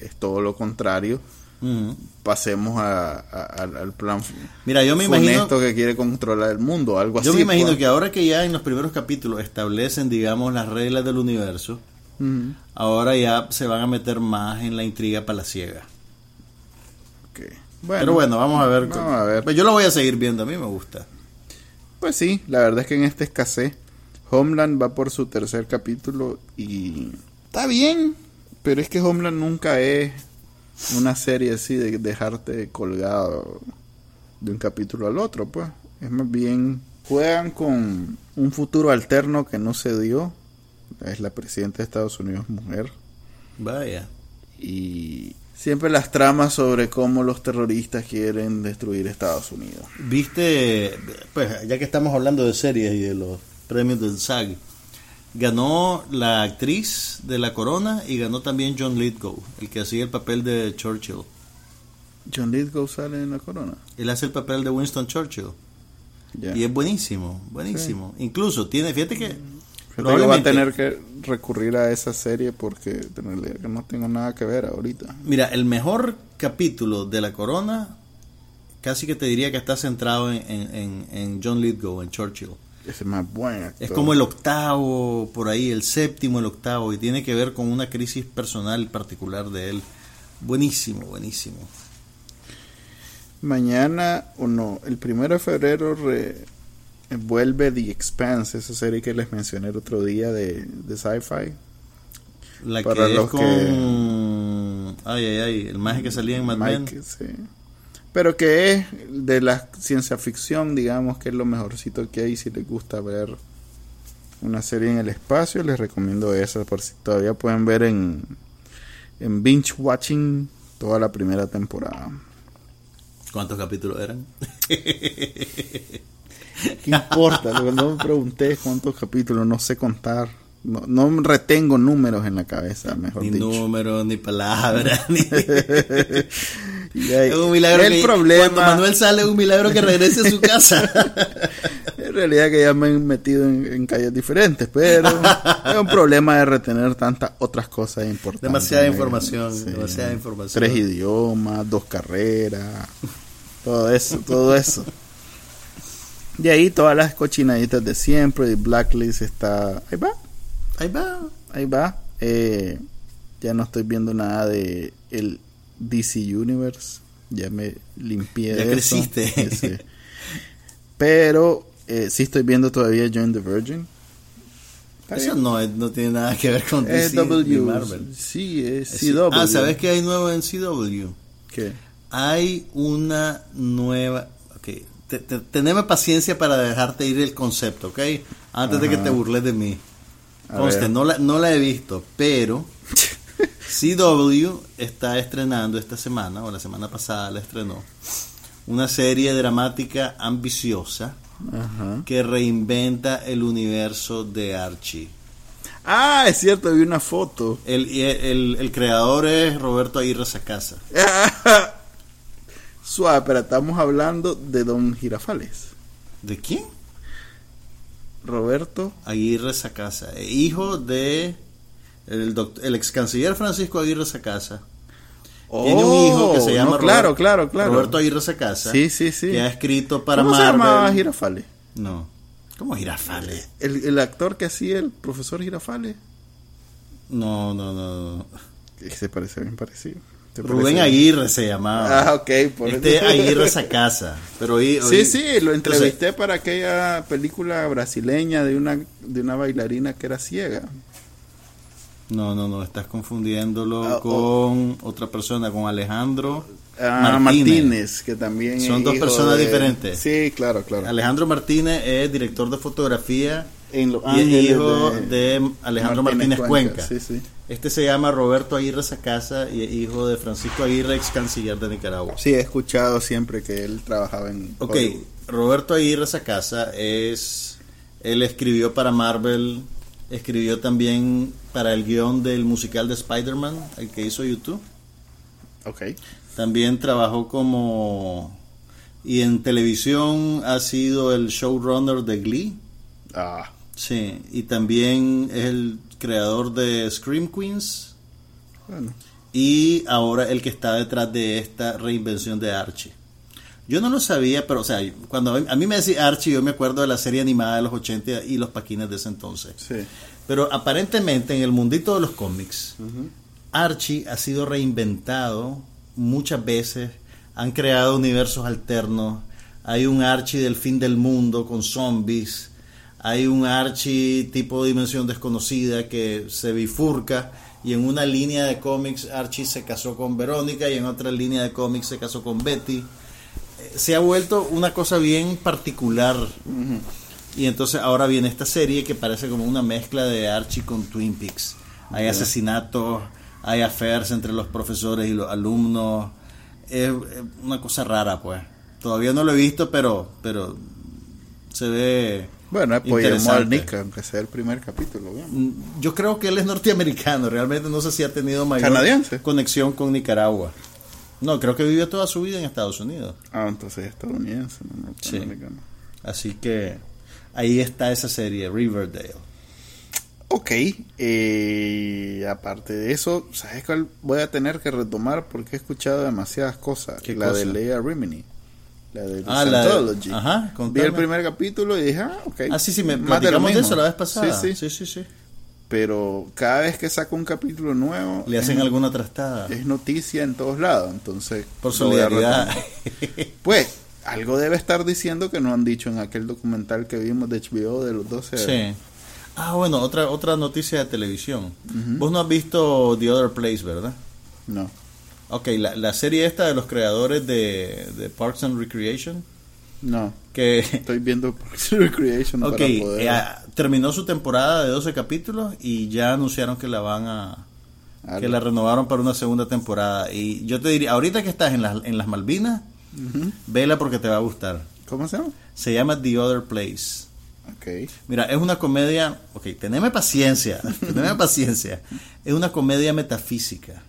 es todo lo contrario, pasemos a, a- al, plan Mira, yo me imagino, que quiere controlar el mundo, algo así. yo me imagino pues. que ahora que ya en los primeros capítulos establecen, digamos, las reglas del universo, ahora ya se van a meter más en la intriga palaciega. Ok. Pero bueno, vamos a ver. Vamos a ver. Pues yo lo voy a seguir viendo, a mí me gusta. Pues sí, la verdad es que en esta escasez, Homeland va por su tercer capítulo y está bien, pero es que Homeland nunca es una serie así de dejarte colgado de un capítulo al otro, pues. Es más bien, juegan con un futuro alterno que no se dio. Es la presidenta de Estados Unidos mujer. Vaya. Y siempre las tramas sobre cómo los terroristas quieren destruir Estados Unidos. Viste, pues ya que estamos hablando de series y de los premios del SAG, ganó la actriz de La Corona y ganó también John Lithgow, el que hacía el papel de Churchill. John Lithgow sale en la corona. Él hace el papel de Winston Churchill. Y es buenísimo, buenísimo. Incluso tiene, fíjate que que voy a probablemente- tener que recurrir a esa serie porque no tengo nada que ver ahorita. Mira, el mejor capítulo de La Corona casi que te diría que está centrado en, en- en- en John Lithgow, en Churchill. Ese es más buen actor. Es como el octavo, por ahí, el séptimo, el octavo, y tiene que ver con una crisis personal particular de él. Buenísimo, buenísimo. Mañana, o no, el primero de febrero re- vuelve The Expanse, esa serie que les mencioné el otro día de, de sci-fi. La Para que es con... que- Ay, ay, ay, el maje que salía en Mad Men. Sí. Pero que es de la ciencia ficción, digamos que es lo mejorcito que hay. Si les gusta ver una serie en el espacio, les recomiendo esa. Por si todavía pueden ver en, en binge watching toda la primera temporada. ¿Cuántos capítulos eran? ¿Qué importa? Lo que no me pregunté es cuántos capítulos, no sé contar. No, no retengo números en la cabeza, mejor ni dicho. números, ni palabras, ni... Es un milagro el que problema, cuando Manuel sale es un milagro que regrese a su casa. En realidad que ya me he metido en, en calles diferentes, pero es un problema de retener tantas otras cosas importantes. Demasiada información, demasiada información. Tres idiomas, dos carreras, todo eso, todo eso. Y ahí todas las cochinaditas de siempre, y Blacklist está... Ahí va, Ahí va. ahí va. Eh, ya no estoy viendo nada de el DC Universe. Ya me limpié Ya de eso. Pero eh, sí estoy viendo todavía Join the Virgin. Eso no, no tiene nada que ver con DC W. Marvel. Sí, es. CW. Ah, ¿sabes qué hay nuevo en CW? ¿Qué? Hay una nueva... Ok, te- te- teneme paciencia para dejarte ir el concepto, ¿ok? Antes de que te burles de mí. Conste, no la, no la he visto, pero CW está estrenando esta semana, o la semana pasada la estrenó, una serie dramática ambiciosa Ajá. que reinventa el universo de Archie. Ah, es cierto, vi una foto. El, el, el creador es Roberto Aguirre Sacasa. Suave, pero estamos hablando de Don Girafales. ¿De quién? Roberto. Aguirre Sacasa, hijo de el, el ex canciller Francisco Aguirre Sacasa. Tiene un hijo que se Oh, llama no, claro, Robert- claro, claro. Roberto Aguirre Sacasa. Sí, sí, sí. Que ha escrito para ¿Cómo se Marvel. llamaba Girafales? No. ¿Cómo Girafales? El, el actor que hacía el profesor Girafales. No, no, no. no. Que se parece bien parecido. ¿Te Rubén? Aguirre se llamaba. Ah, ok. Por este eso. Aguirre Sacasa. Pero hoy, Sí, hoy- sí, lo Entonces, entrevisté para aquella película brasileña de una de una bailarina que era ciega. No, no, no, estás confundiéndolo Ah, con otra persona, con Alejandro Ah, Martínez. que también Son es dos personas de- diferentes. Sí, claro, claro. Alejandro Martínez es director de fotografía En Los y es Ángeles hijo de, Alejandro Martínez, Cuenca. Sí, sí. Este se llama Roberto Aguirre Sacasa y es hijo de Francisco Aguirre, ex canciller de Nicaragua. Sí, he escuchado siempre que él trabajaba en Ok, Hollywood. Roberto Aguirre Sacasa es. Él escribió para Marvel, escribió también para el guion del musical de Spider-Man, el que hizo YouTube. Ok. También trabajó como. Y en televisión ha sido el showrunner de Glee. Ah, Sí, y también es el creador de Scream Queens Bueno, y ahora el que está detrás de esta reinvención de Archie. Yo no lo sabía, pero o sea, cuando a mí me decía Archie, yo me acuerdo de la serie animada de los 80 y los paquines de ese entonces. sí. Pero aparentemente en el mundito de los cómics, Archie ha sido reinventado muchas veces. Han creado universos alternos. Hay un Archie del fin del mundo con zombies. Hay un Archie tipo dimensión desconocida que se bifurca. Y en una línea de cómics Archie se casó con Verónica y en otra línea de cómics se casó con Betty. Eh, Se ha vuelto una cosa bien particular. Y entonces ahora viene esta serie que parece como una mezcla de Archie con Twin Peaks. Hay asesinatos, hay affairs entre los profesores y los alumnos. Es, es una cosa rara, pues. Todavía no lo he visto, pero, pero se ve. Bueno, apoyemos al. Nick, aunque sea el primer capítulo. Mm, Yo creo que él es norteamericano. Realmente no sé si ha tenido mayor ¿Canadiense? conexión con Nicaragua. No, creo que vivió toda su vida en Estados Unidos. Ah, entonces es estadounidense, no Sí. Así que ahí está esa serie, Riverdale. Ok, eh, aparte de eso, ¿sabes cuál voy a tener que retomar? Porque he escuchado demasiadas cosas. ¿Qué la cosa? de Leia Rimini. La de Ah, la de- Vi el primer capítulo y dije, ah, ok. Ah, sí, sí, me Más de lo de, mismo. eso la vez pasada. Sí, sí. sí, sí. sí. Pero cada vez que saco un capítulo nuevo, Le hacen es, alguna trastada. es noticia en todos lados. Entonces, Por solidaridad. Pues, algo debe estar diciendo que no han dicho en aquel documental que vimos de HBO de los 12 sí. Ah, bueno, otra otra noticia de televisión. Vos no has visto The Other Place, ¿verdad? No. Ok, la, la serie esta de los creadores de, de Parks and Recreation, No. que Estoy viendo Parks and Recreation ok, para poder... eh, terminó su temporada de 12 capítulos y ya anunciaron que la van a... Ah, que la renovaron para una segunda temporada. Y yo te diría, ahorita que estás en las, en las Malvinas, vela porque te va a gustar. ¿Cómo se llama? Se llama The Other Place. Ok. Mira, es una comedia, ok, teneme paciencia, teneme paciencia. Es una comedia metafísica.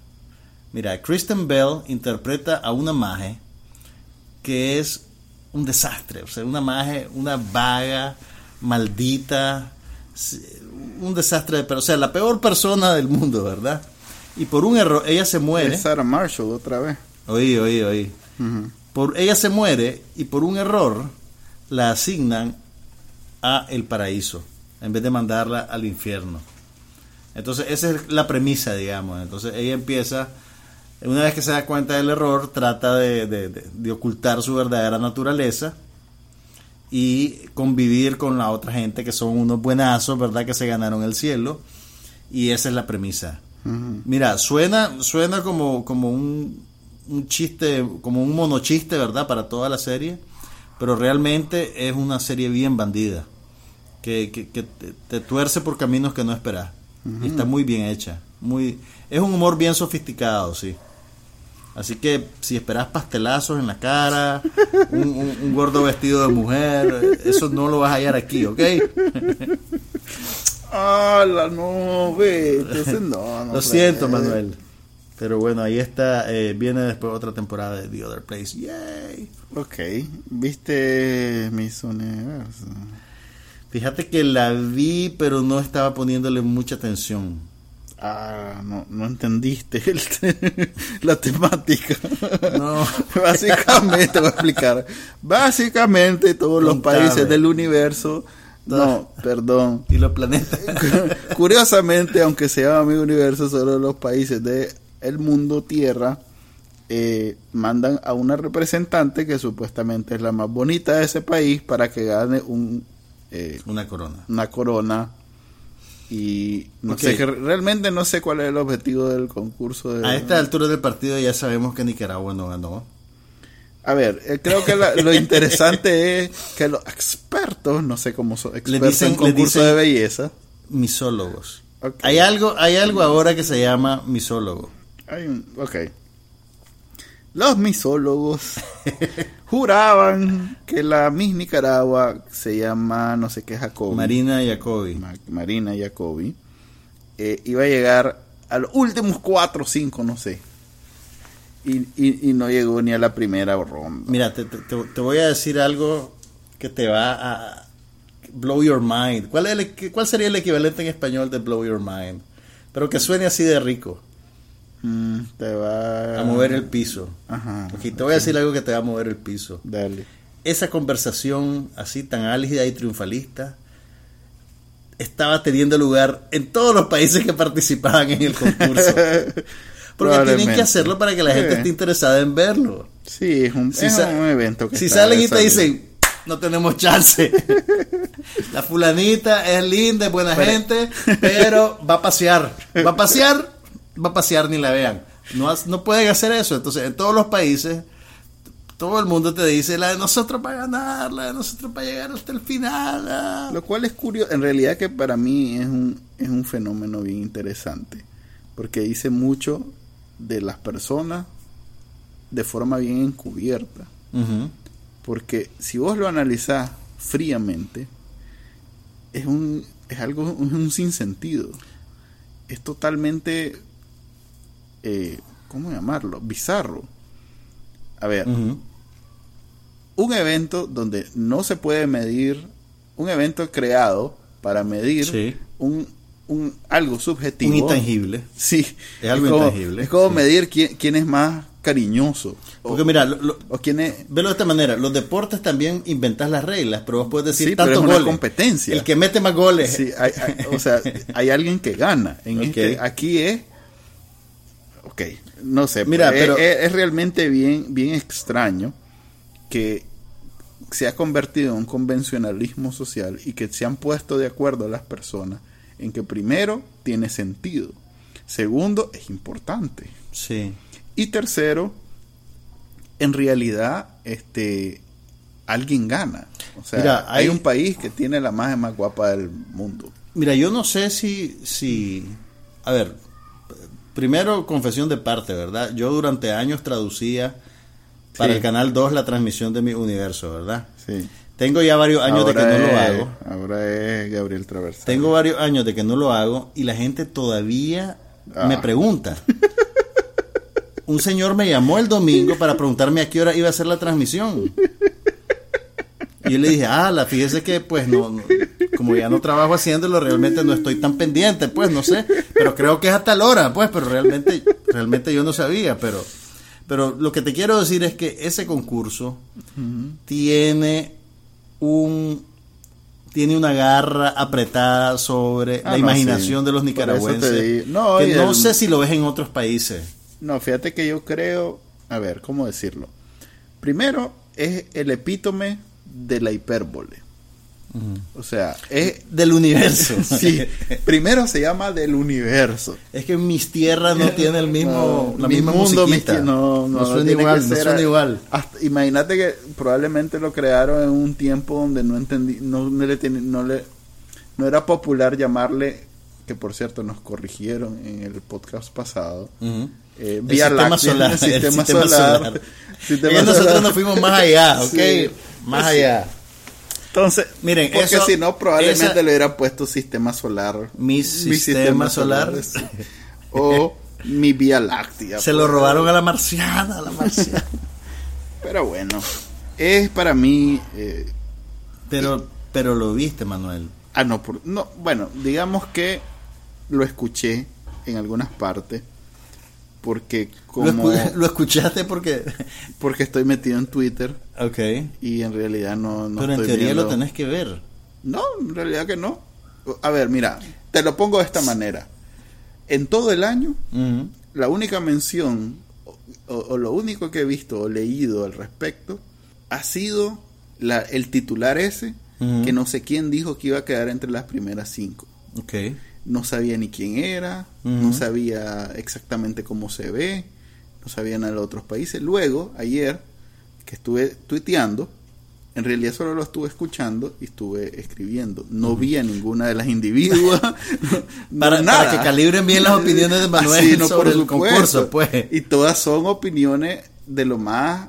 Mira, Kristen Bell interpreta a una maje que es un desastre, o sea, una maje, una vaga, maldita, un desastre, pero o sea, la peor persona del mundo, ¿verdad? Y por un error, ella se muere. Es Sarah Marshall otra vez. Oí, oí, oí. Por, ella se muere y por un error la asignan a el paraíso en vez de mandarla al infierno. Entonces esa es la premisa, digamos. Entonces ella empieza, una vez que se da cuenta del error, trata de, de- de- de ocultar su verdadera naturaleza y convivir con la otra gente que son unos buenazos, ¿verdad? Que se ganaron el cielo. Y esa es la premisa. Mira, suena, suena como, como un, un chiste, como un monochiste, ¿verdad? Para toda la serie. Pero realmente es una serie bien bandida. Que, que, que te, te tuerce por caminos que no esperas. Y está muy bien hecha. Muy, es un humor bien sofisticado, sí. Así que si esperas pastelazos en la cara, un, un- un gordo vestido de mujer, eso no lo vas a hallar aquí, ¿ok? Ah, la no. Entonces, no, no Lo siento, Manuel. Pero bueno, ahí está. eh, viene después otra temporada de The Other Place. ¡Yay! Ok. ¿Viste Miss Universo? Fíjate que la vi, pero no estaba poniéndole mucha atención. Ah, no, no entendiste el te- la temática. No. Básicamente, voy a explicar. Básicamente, todos los Contame. países del universo. No, perdón. Y los planetas. Curiosamente, aunque se llama mi universo, solo los países de el mundo Tierra eh, mandan a una representante que supuestamente es la más bonita de ese país para que gane un eh, Una corona. una corona y no Ok. sé que realmente no sé cuál es el objetivo del concurso de A esta altura del partido ya sabemos que Nicaragua no ganó. a ver eh, creo que la- lo interesante es que los expertos no sé cómo son expertos dicen- en le concurso dicen- de belleza Misólogos. Hay algo, hay algo ahora que se llama misólogo. Hay un- ok. Los misólogos juraban que la Miss Nicaragua se llama, no sé qué, Jacobi. Marina Jacobi. Ma- Marina Jacobi. eh, iba a llegar a los últimos cuatro o cinco, no sé. Y, y- y no llegó ni a la primera ronda. Mira, te, te- te- voy a decir algo que te va a blow your mind. ¿Cuál, es el ¿Cuál sería el equivalente en español de blow your mind? Pero que suene así de rico. Mm, te va a mover el piso. Ajá. Aquí te voy a decir algo que te va a mover el piso. Dale. Esa conversación así tan álgida y triunfalista estaba teniendo lugar en todos los países que participaban en el concurso. Porque tienen que hacerlo para que la gente esté interesada en verlo. Sí, es un, Si es un evento que Si salen y te dicen, no tenemos chance. La fulanita es linda, es buena gente, pero va a pasear. Va a pasear, va a pasear ni la vean. No, no pueden hacer eso. Entonces, en todos los países, todo el mundo te dice, la de nosotros para ganar, la de nosotros para llegar hasta el final. ah". Lo cual es curioso, en realidad que para mí es un, es un fenómeno bien interesante, porque dice mucho de las personas de forma bien encubierta, porque si vos lo analizás fríamente, es un es algo es un sinsentido, es totalmente, eh, ¿cómo llamarlo? Bizarro. A ver, un evento donde no se puede medir, un evento creado para medir Sí. un, un algo subjetivo. Un intangible. Sí. Es algo como, intangible, Es como sí. medir quién, quién es más cariñoso. O, Porque mira, lo- lo- o quién es... Velo de esta manera, los deportes también inventas las reglas, pero vos puedes decir Sí, pero es una goles. competencia. El que mete más goles. Sí, hay- hay- o sea, hay alguien que gana. En Ok. este, aquí es... Ok, no sé. Mira, es, pero- es- es realmente bien, bien extraño que se ha convertido en un convencionalismo social y que se han puesto de acuerdo las personas en que primero tiene sentido, segundo es importante Sí. y tercero en realidad este alguien gana. O sea, Mira, hay, hay- un país que tiene la más guapa del mundo. Mira, yo no sé si, si, a ver, primero confesión de parte, ¿verdad? Yo durante años traducía para Sí. el Canal 2 la transmisión de mi universo, ¿verdad? Sí. Tengo ya varios años de que no lo hago. Ahora es Gabriel Traversa. Tengo varios años de que no lo hago y la gente todavía me Ah. pregunta. Un señor me llamó el domingo para preguntarme a qué hora iba a ser la transmisión. Y yo le dije, ah, la fíjese que pues no, no- como ya no trabajo haciéndolo, realmente no estoy tan pendiente, pues no sé, pero creo que es a tal hora, pues, pero realmente, realmente yo no sabía, pero, pero lo que te quiero decir es que ese concurso tiene un tiene una garra apretada sobre Ah, la no, imaginación sí. de los nicaragüenses. No, que y no el- sé si lo ves en otros países. No, fíjate que yo creo, a ver, ¿cómo decirlo? Primero es el epítome de la hipérbole. O sea, es Del universo. sí, primero se llama del universo. Es que mis tierras no tiene el mismo, No, la mi misma mundo, no, no, suena tiene igual, no suena igual. imagínate que probablemente lo crearon en un tiempo donde no entendí, no, no le, tiene- no le, no era popular llamarle, que por cierto nos corrigieron en el podcast pasado, eh, El sistema Láctea, solar, el el sistema sistema solar. solar. Sistema Y nosotros solar. nos fuimos más allá, ¿ok? Sí. Más allá. Entonces, Miren, porque eso- si no, probablemente esa- le hubiera puesto sistema solar. Mi sistema solar. O mi Vía Láctea. Se lo robaron a la marciana, a la marciana. Pero bueno, es para mí. eh, pero, pero lo viste, Manuel. ah, no, por- no, bueno, digamos que lo escuché en algunas partes. Porque como. lo escuchaste porque... Porque estoy metido en Twitter Ok. y en realidad no. no pero en estoy teoría viendo- lo tenés que ver. No, en realidad que no. A ver, mira, te lo pongo de esta manera. En todo el año, la única mención o, o lo único que he visto o leído al respecto ha sido la, el titular ese que no sé quién dijo que iba a quedar entre las primeras cinco. Ok. No sabía ni quién era, no sabía exactamente cómo se ve, no sabía nada de los otros países. Luego, ayer, que estuve tuiteando, en realidad solo lo estuve escuchando y estuve escribiendo. No vi a ninguna de las individuas. no- Para- nada. para que calibren bien las opiniones de Manuel Así, no, sobre por el supuesto. concurso, pues. Y todas son opiniones de lo más...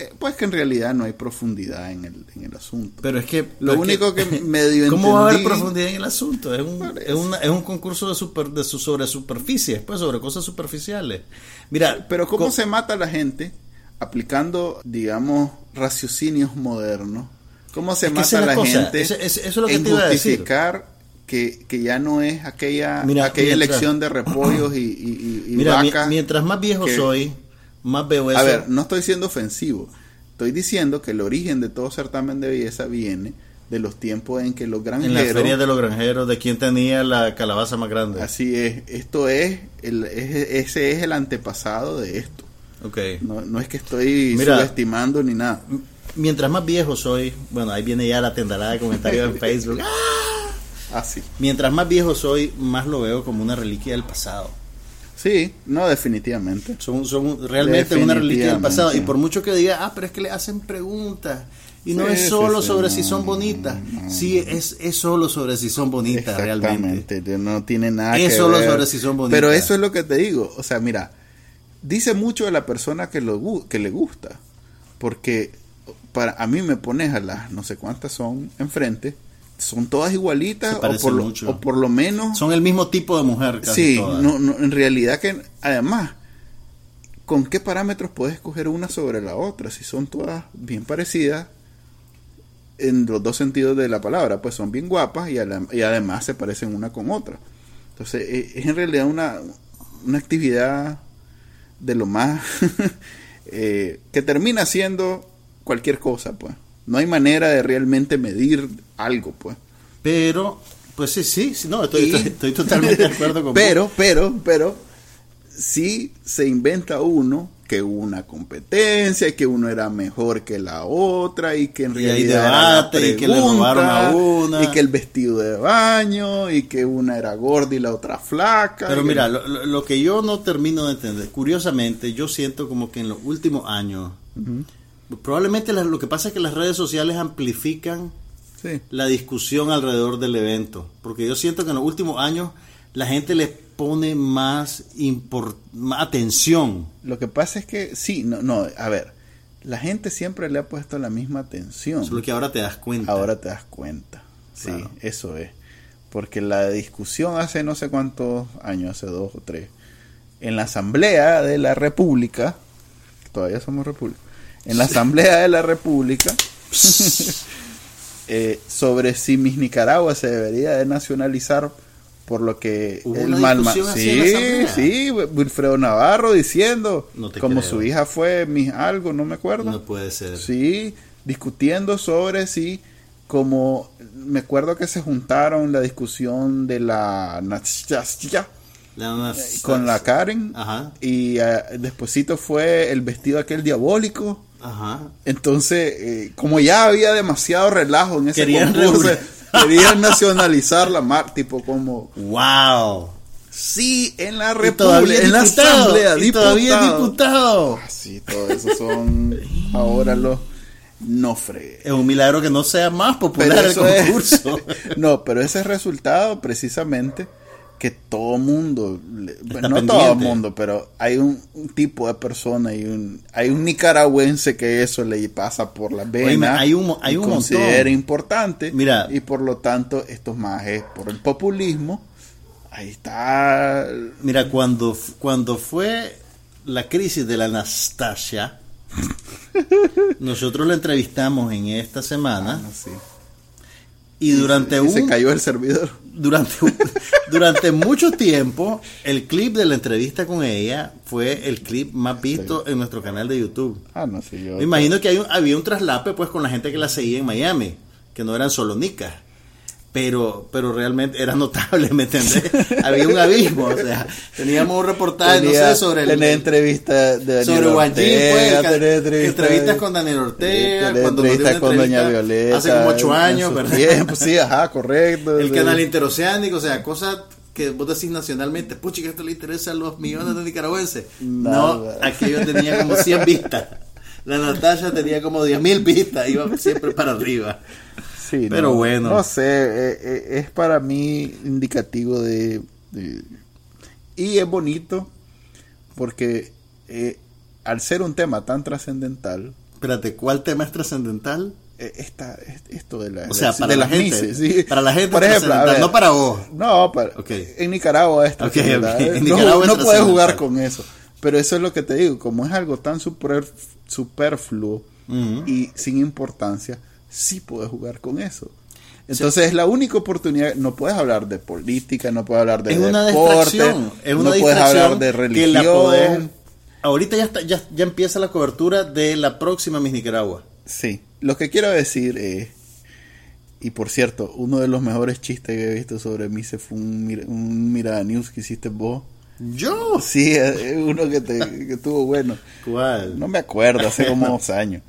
pues, eh, Pues que en realidad no hay profundidad en el, en el asunto. Pero es que... Lo único que medio ¿Cómo va a haber entendí- profundidad en el asunto? Es un, es una- es un concurso de super, de su, sobre superficies, pues sobre cosas superficiales. Mira, Pero ¿cómo co- se mata la gente aplicando, digamos, raciocinios modernos? ¿Cómo se Es que mata es la gente eso- es lo que en te iba a decir. justificar que, que ya no es aquella, Mira, aquella mientras- elección de repollos y, y, y- y Mira, mi- vacas. mientras más viejo que- soy, más veo eso. A ver, no estoy siendo ofensivo. Estoy diciendo que el origen de todo certamen de belleza viene de los tiempos en que los en granjeros... la feria de los granjeros, de quién tenía la calabaza más grande. Así es. Esto es, el, es- ese es el antepasado de esto. Ok. No, no es que estoy Mira. subestimando ni nada. Mientras más viejo soy, bueno, ahí viene ya la tendalada de comentarios en Facebook. ¡Ah! Así. Mientras más viejo soy, más lo veo como una reliquia del pasado. Sí, no, definitivamente. Son, son realmente una reliquia del pasado. Y por mucho que diga, ah, pero es que le hacen preguntas. Y no es solo sí, sobre no, si son bonitas. no. Sí, es, es solo sobre si son bonitas realmente. No tiene nada Es que solo ver. sobre si son bonitas. Pero eso es lo que te digo, o sea, mira, dice mucho de la persona que lo que le gusta, porque para a mí me pones a las no sé cuántas son enfrente, son todas igualitas o por, lo, mucho. o por lo menos Son el mismo tipo de mujer casi sí, todas. no, no, en realidad que además ¿con qué parámetros puedes escoger una sobre la otra? Si son todas bien parecidas en los dos sentidos de la palabra, pues son bien guapas y, además se parecen una con otra. Entonces eh, es en realidad una, una actividad de lo más eh, que termina siendo cualquier cosa, pues. No hay manera de realmente medir algo, pues. Pero, pues sí, sí, no, estoy, Y- estoy, estoy totalmente de acuerdo con Pero, pero, pero, sí se inventa uno que hubo una competencia y que uno era mejor que la otra y que en Y hay realidad era la y que le robaron a una. y que el vestido de baño y que una era gorda y la otra flaca Pero que- mira, lo, que yo no termino de entender, curiosamente, yo siento como que en los últimos años, probablemente lo que pasa es que las redes sociales amplifican sí. la discusión alrededor del evento, porque yo siento que en los últimos años la gente le pone más, más atención. Lo que pasa es que sí, no, no, a ver, la gente siempre le ha puesto la misma atención. Solo que ahora te das cuenta. Ahora te das cuenta. Sí, Claro. eso es. Porque la discusión hace no sé cuántos años, hace dos o tres, en la Asamblea de la República, todavía somos República, en la Asamblea de la República, eh, sobre si mis Nicaragua se debería de nacionalizar por lo que Hubo el una mal sí sí Wilfredo Navarro diciendo No te como creo. su hija fue mis algo no me acuerdo no puede ser. Sí, discutiendo sobre si, como me acuerdo que se juntaron la discusión de la Nastasia La- con la Karen Ajá, y eh, despuesito fue el vestido aquel diabólico. Ajá. Entonces, eh, como ya había demasiado relajo en ese Querían concurso, querían nacionalizar la mar, tipo como ¡Wow! sí en la República, en la diputado, Asamblea, y todavía diputado. diputado. Ah, sí, todo eso son ahora los no fregues. Es un milagro que no sea más popular el es- concurso. no, pero ese es resultado precisamente que todo mundo, Está no pendiente. todo mundo, pero hay un, un tipo de persona y un, hay un nicaragüense que eso le pasa por las venas. Oíme, hay un hay un considera montón. importante. Mira. y por lo tanto estos majes por el populismo, ahí está. Mira, cuando, cuando fue la crisis de la Anastasia, nosotros la entrevistamos en esta semana Ah, sí. Y durante Y un se cayó el servidor. durante, durante mucho tiempo, el clip de la entrevista con ella fue el clip más visto en nuestro canal de YouTube. Ah, no sé yo. Me imagino que hay un- había un traslape pues con la gente que la seguía en Miami, que no eran solo nicas. Pero, pero realmente era notable, ¿me entendés? había un abismo, o sea, teníamos un reportaje, no sé, sobre el, entrevista de Daniel sobre Ortega, pues, entrevista- entrevistas con Daniel Ortega, cuando entrevistas con Doña entrevista Violeta. hace como ocho años, ¿verdad? tiempo, sí, ajá, correcto. El Sí. canal interoceánico, o sea, cosas que vos decís nacionalmente, puchi, que esto le interesa a los millones de nicaragüenses. No, Nada. aquello tenía como 100 vistas. La Natasha tenía como 10 mil vistas, iba siempre para arriba. Sí, Pero no, bueno. No sé, eh, eh, es para mí indicativo de, de- Y es bonito porque eh, al ser un tema tan trascendental, Espérate, ¿cuál tema es trascendental? eh, esta, es- esto de, la, O sea, de para la las gente. mises, sí. Para la gente Por ejemplo, a ver, no para vos. No, para, Ok. en Nicaragua es Ok, trascendental. ok, en No- Nicaragua no, es puedes jugar con eso. Pero eso es lo que te digo, como es algo tan super, superfluo Ujú. y sin importancia, sí puedes jugar con eso. Entonces es la única oportunidad, no puedes hablar de política, no puedes hablar de es una deporte, distracción, es una no puedes hablar de que religión. la ahorita ya, está, ya, ya empieza la cobertura de la próxima Miss Nicaragua. Sí, lo que quiero decir es, y por cierto, uno de los mejores chistes que he visto sobre mí se fue un, un Mirada News que hiciste vos. ¿Yo? Sí, uno que, te, que estuvo bueno. ¿Cuál? No me acuerdo, hace como dos años.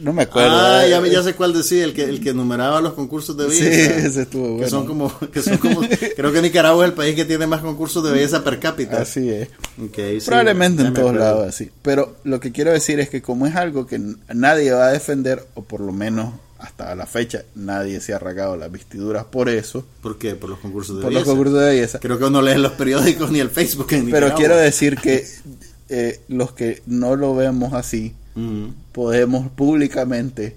No me acuerdo. Ah, ya, me- ya sé cuál decía, el que, el que numeraba los concursos de Sí, belleza. ese estuvo bueno. Que son como, que son como, creo que Nicaragua es el país que tiene más concursos de belleza per cápita. Así es. Sí, Probablemente en todos lados así. Pero lo que quiero decir es que como es algo que nadie va a defender, o por lo menos hasta la fecha nadie se ha rasgado las vestiduras por eso, ¿Por qué? Por los concursos de por los belleza. concursos de belleza. Creo que uno lee los periódicos ni el Facebook en Pero quiero decir que eh, los que no lo vemos así, Podemos públicamente...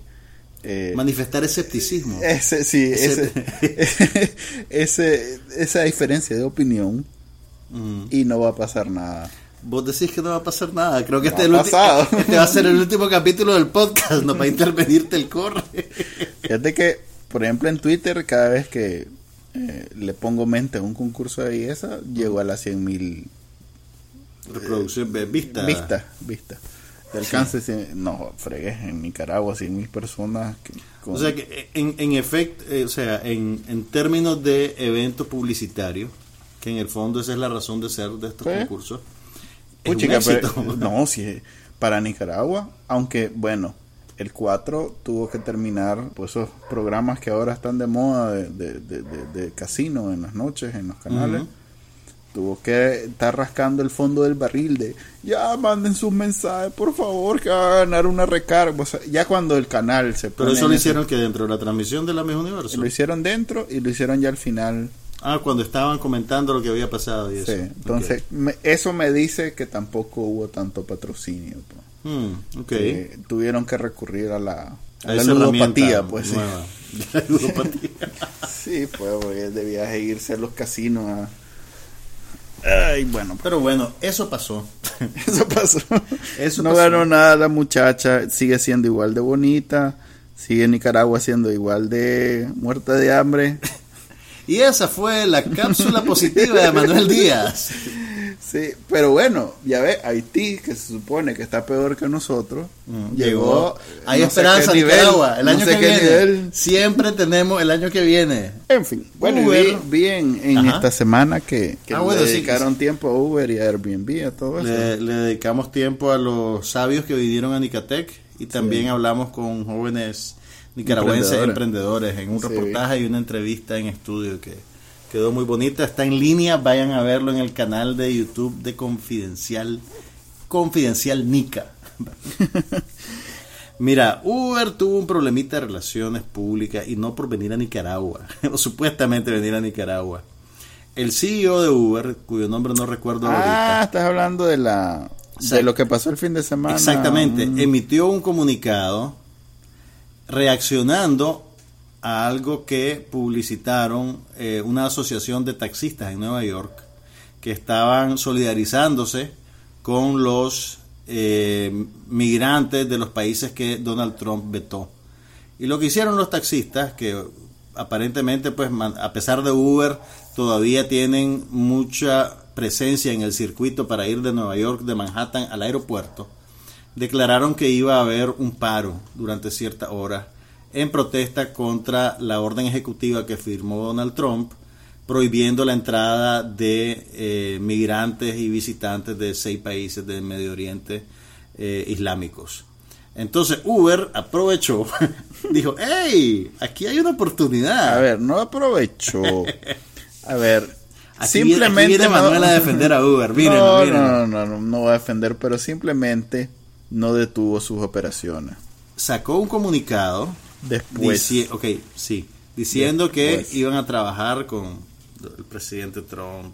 eh, Manifestar escepticismo. ese, sí, Ese- ese, ese- esa diferencia de opinión Ujú. y no va a pasar nada. Vos decís que no va a pasar nada. Creo que No este, es el este va a ser el último capítulo del podcast. No va a intervenirte el corre. Fíjate que, por ejemplo, en Twitter, cada vez que eh, le pongo mente a un concurso de belleza, llego a las 100 mil Reproducción, ve- vista. Vista. De alcance, cien- no, fregué, en Nicaragua, 100 mil personas. que- con- O sea que en, en efecto, eh, o sea, en, en términos de evento publicitario, que en el fondo esa es la razón de ser de estos Sí. concursos. es un Puchica, pero- no, si para Nicaragua, aunque bueno, el 4 tuvo que terminar pues esos programas que ahora están de moda de, de, de- de- casino en las noches, en los canales. Ujú. Tuvo que estar rascando el fondo del barril de ya manden sus mensajes, por favor, que va a ganar una recarga. O sea, ya cuando el canal se Pero eso lo ese- hicieron que dentro de la transmisión de la Miss Universo. lo hicieron dentro y lo hicieron ya al final. Ah, cuando estaban comentando lo que había pasado y eso. Sí, entonces me- eso me dice que tampoco hubo tanto patrocinio. pues. Tuvieron que recurrir a la, a A la esa ludopatía, pues sí. La ludopatía. Sí, pues porque debía irse a los casinos a... Ay, bueno, Pero bueno, eso pasó. eso pasó. Eso no pasó. ganó nada la muchacha, sigue siendo igual de bonita, sigue en Nicaragua siendo igual de muerta de hambre. Y esa fue la cápsula positiva de Manuel Díaz. Sí, pero bueno, ya ve, Haití, que se supone que está peor que nosotros, Mm, llegó... Hay no esperanza, nivel, Nicaragua. El no año que viene. nivel. Siempre tenemos el año que viene. En fin, bueno, Uber. vi, vi en, Ajá. esta semana que, que Ah, le bueno, sí, dedicaron tiempo a Uber y a Airbnb, a todo eso. Le, le dedicamos tiempo a los sabios que vinieron a Nicatec y también hablamos con jóvenes nicaragüenses Emprendedores. emprendedores en un Sí. reportaje y una entrevista en estudio que quedó muy bonita. Está en línea, vayan a verlo en el canal de YouTube de Confidencial, Confidencial Nica. Mira, Uber tuvo un problemita de relaciones públicas y no por venir a Nicaragua, o supuestamente venir a Nicaragua. El CEO de Uber, cuyo nombre no recuerdo ahorita, Ah, estás hablando de la de lo que pasó el fin de semana. Exactamente, Mm. emitió un comunicado reaccionando a algo que publicitaron eh, una asociación de taxistas en Nueva York que estaban solidarizándose con los eh, migrantes de los países que Donald Trump vetó. Y lo que hicieron los taxistas, que aparentemente, pues, a pesar de Uber, todavía tienen mucha presencia en el circuito para ir de Nueva York, de Manhattan al aeropuerto, declararon que iba a haber un paro durante cierta hora en protesta contra la orden ejecutiva que firmó Donald Trump prohibiendo la entrada de eh, migrantes y visitantes de seis países del Medio Oriente eh, islámicos. Entonces Uber aprovechó, dijo, hey, aquí hay una oportunidad. A ver, no aprovechó. A ver, Aquí viene- simplemente aquí viene no- Manuel a defender a Uber, mírenlo, no, mírenlo. no, no, no, no va a defender, pero simplemente no detuvo sus operaciones. Sacó un comunicado Después. dici- ok, sí, diciendo Después. que iban a trabajar con el presidente Trump.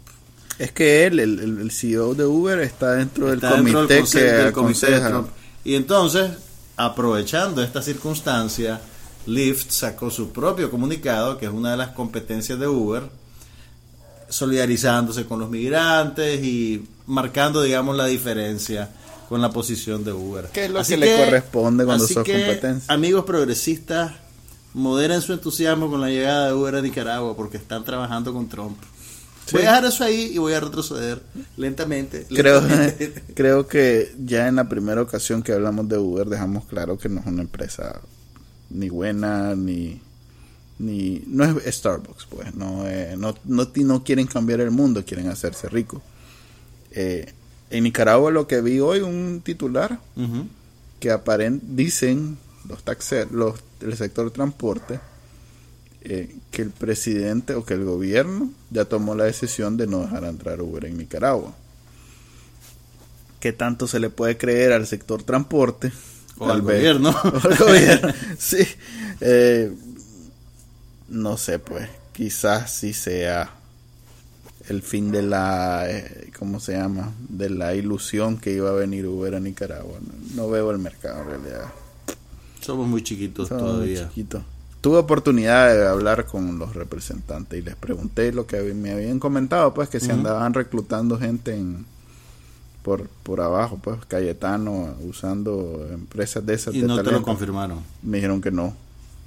Es que él, el, CEO de Uber, está dentro del dentro comité del que del comité de. Trump. Y entonces, aprovechando esta circunstancia, Lyft sacó su propio comunicado, que es una de las competencias de Uber, solidarizándose con los migrantes y marcando, digamos, la diferencia con la posición de Uber. ¿Qué es lo que le corresponde cuando así sos que, competencia? Amigos progresistas, moderen su entusiasmo con la llegada de Uber a Nicaragua porque están trabajando con Trump. Sí. Voy a dejar eso ahí y voy a retroceder lentamente. Creo, lentamente. creo que ya en la primera ocasión que hablamos de Uber dejamos claro que no es una empresa ni buena ni ni no es Starbucks pues no eh, no, no no quieren cambiar el mundo quieren hacerse ricos Eh, en Nicaragua lo que vi hoy un titular que aparent dicen los taxer los del sector transporte eh, que el presidente o que el gobierno ya tomó la decisión de no dejar entrar Uber en Nicaragua. ¿Qué tanto se le puede creer al sector transporte? O al vez. gobierno. O al gobierno, sí. Eh, no sé, pues, quizás sí sea el fin de la, eh, ¿cómo se llama? De la ilusión que iba a venir Uber a Nicaragua. No, no veo el mercado en realidad. Somos muy chiquitos Somos muy todavía. chiquitos. Tuve oportunidad de hablar con los representantes y les pregunté lo que me habían comentado, pues que se Ujú. andaban reclutando gente en por por abajo, pues Cayetano usando empresas de esas Y de no te lo confirmaron. Me dijeron que no.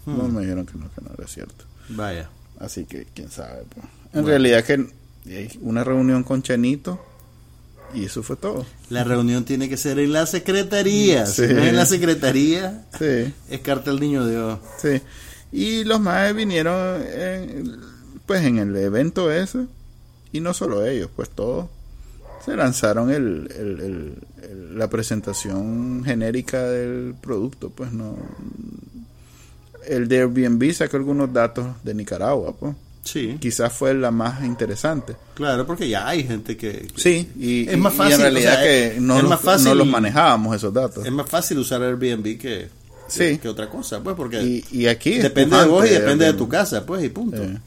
No Hmm. me dijeron que no, que no era cierto. Vaya. Así que quién sabe, pues. En Bueno. realidad que una reunión con Chanito y eso fue todo. La reunión tiene que ser en la secretaría. Sí. Si no es en la secretaría, Sí. es carta del niño Dios. Sí. Y los más vinieron en- pues en el evento ese y no solo ellos, pues todos se lanzaron el, el- el- el- la presentación genérica del producto, pues no el de Airbnb sacó algunos datos de Nicaragua, pues Sí, quizás fue la más interesante. claro, porque ya hay gente que... Sí, y, Es más y- y fácil, en realidad o sea, que no, es los, más fácil- no los manejábamos esos datos. Es más fácil usar Airbnb que, Sí. que, que otra cosa, pues, porque Y, y aquí depende de vos y depende de Airbnb. tu casa, pues, y punto. Eh,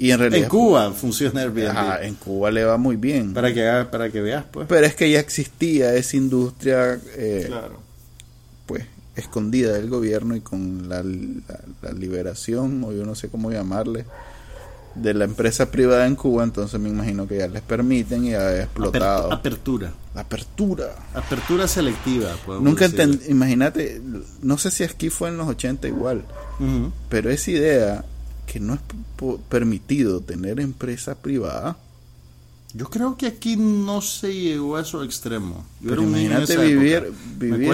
y en realidad En Cuba funciona Airbnb. Ajá, en Cuba le va muy bien. Para que para que veas, pues. Pero es que ya existía esa industria, eh, Claro. pues, escondida del gobierno y con la, la- la liberación, o yo no sé cómo llamarle, de la empresa privada en Cuba, entonces me imagino que ya les permiten y ha explotado. Aper- apertura. Apertura. Apertura selectiva, Nunca imagínate, no sé si aquí fue en los 80 igual, pero esa idea que no es permitido tener empresa privada, Yo creo que aquí no se llegó a esos extremos. Yo Pero era imagínate vivir,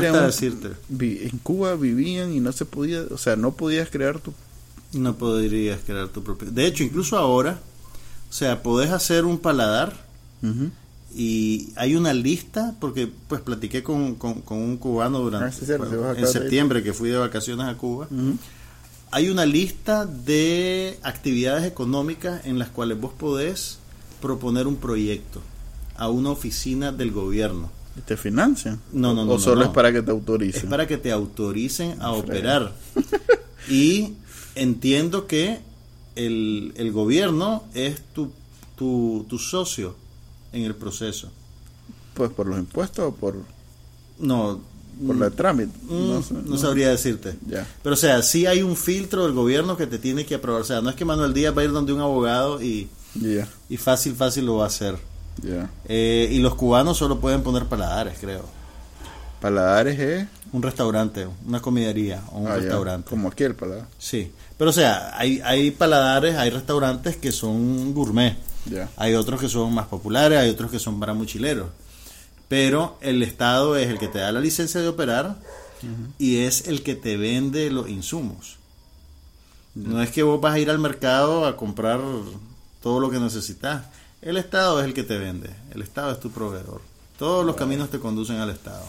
en, vi- en Cuba vivían y no se podía, o sea, no podías crear tu No podrías crear tu propio. De hecho, incluso ahora, o sea, podés hacer un paladar y hay una lista, porque pues platiqué con, con- con un cubano durante Ah, sí, bueno, en septiembre que fui de vacaciones a Cuba. Hay una lista de actividades económicas en las cuales vos podés proponer un proyecto a una oficina del gobierno. ¿Y te financian? No, no, no, O no, solo no. es para que te Es autoricen. para que te autoricen a operar. Y entiendo que el, el gobierno es tu, tu, tu socio en el proceso. Pues por los impuestos o por, No, por la trámite. mm, no, sé, no sabría decirte. Ya. Pero o sea, sí hay un filtro del gobierno que te tiene que aprobar. O sea, no es que Manuel Díaz va a ir donde un abogado y, Ya, y fácil, fácil lo va a hacer. ya. Eh, y los cubanos solo pueden poner paladares, creo. Paladares es. Un restaurante, una comidería o un ah, ya, restaurante. Como aquí el paladar. Sí, pero o sea, hay, hay paladares, hay restaurantes que son gourmet, hay otros que son más populares, hay otros que son para mochileros. Pero el Estado es el que te da la licencia de operar y es el que te vende los insumos. No es que vos vas a ir al mercado a comprar todo lo que necesitas. El Estado es el que te vende. El Estado es tu proveedor. Todos los caminos te conducen al Estado.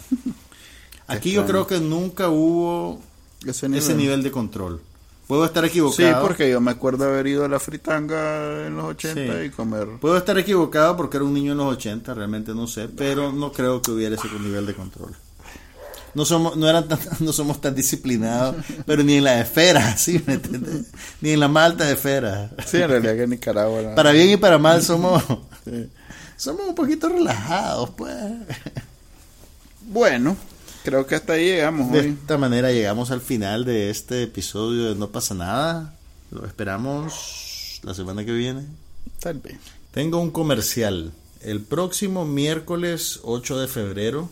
Aquí yo creo que nunca hubo Ese ese nivel de control. Puedo estar Sí, equivocado. porque yo me acuerdo haber ido a la fritanga en los 80 Sí. y comer. Puedo estar equivocado porque era un niño en los 80, realmente no sé, pero no creo que hubiera ese nivel de control. No somos no eran tan- no somos tan disciplinados, pero ni en la esfera, ¿sí? ¿Me entiendes? Ni en la malta esfera. Sí, en realidad que en Nicaragua. Para bien y para mal somos Sí. somos un poquito relajados, pues. Bueno, creo que hasta ahí llegamos De hoy. esta manera llegamos al final de este episodio de No pasa nada. Lo esperamos la semana que viene. Tal vez. Tengo un comercial. El próximo miércoles 8 de febrero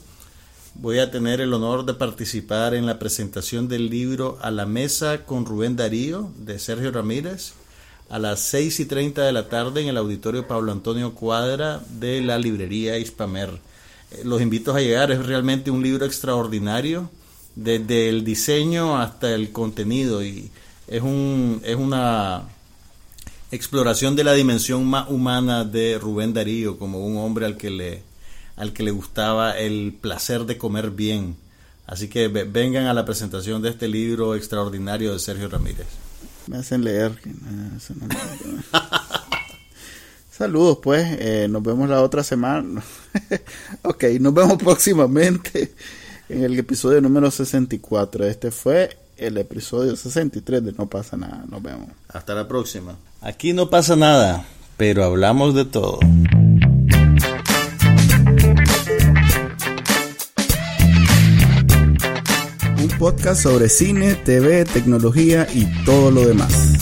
voy a tener el honor de participar en la presentación del libro A la Mesa con Rubén Darío de Sergio Ramírez a las 6 y 30 de la tarde en el auditorio Pablo Antonio Cuadra de la librería Hispamer. Los invito a llegar, es realmente un libro extraordinario, desde el diseño hasta el contenido y es, un, es una exploración de la dimensión más humana de Rubén Darío como un hombre al que le, al que le gustaba el placer de comer bien. Así que vengan a la presentación de este libro extraordinario de Sergio Ramírez. Me hacen leer. Saludos pues, eh, nos vemos la otra semana. ok, nos vemos próximamente en el episodio número 64. Este fue el episodio 63 de No pasa nada. Nos vemos. Hasta la próxima. Aquí no pasa nada, pero hablamos de todo. Un podcast sobre cine, TV, tecnología y todo lo demás.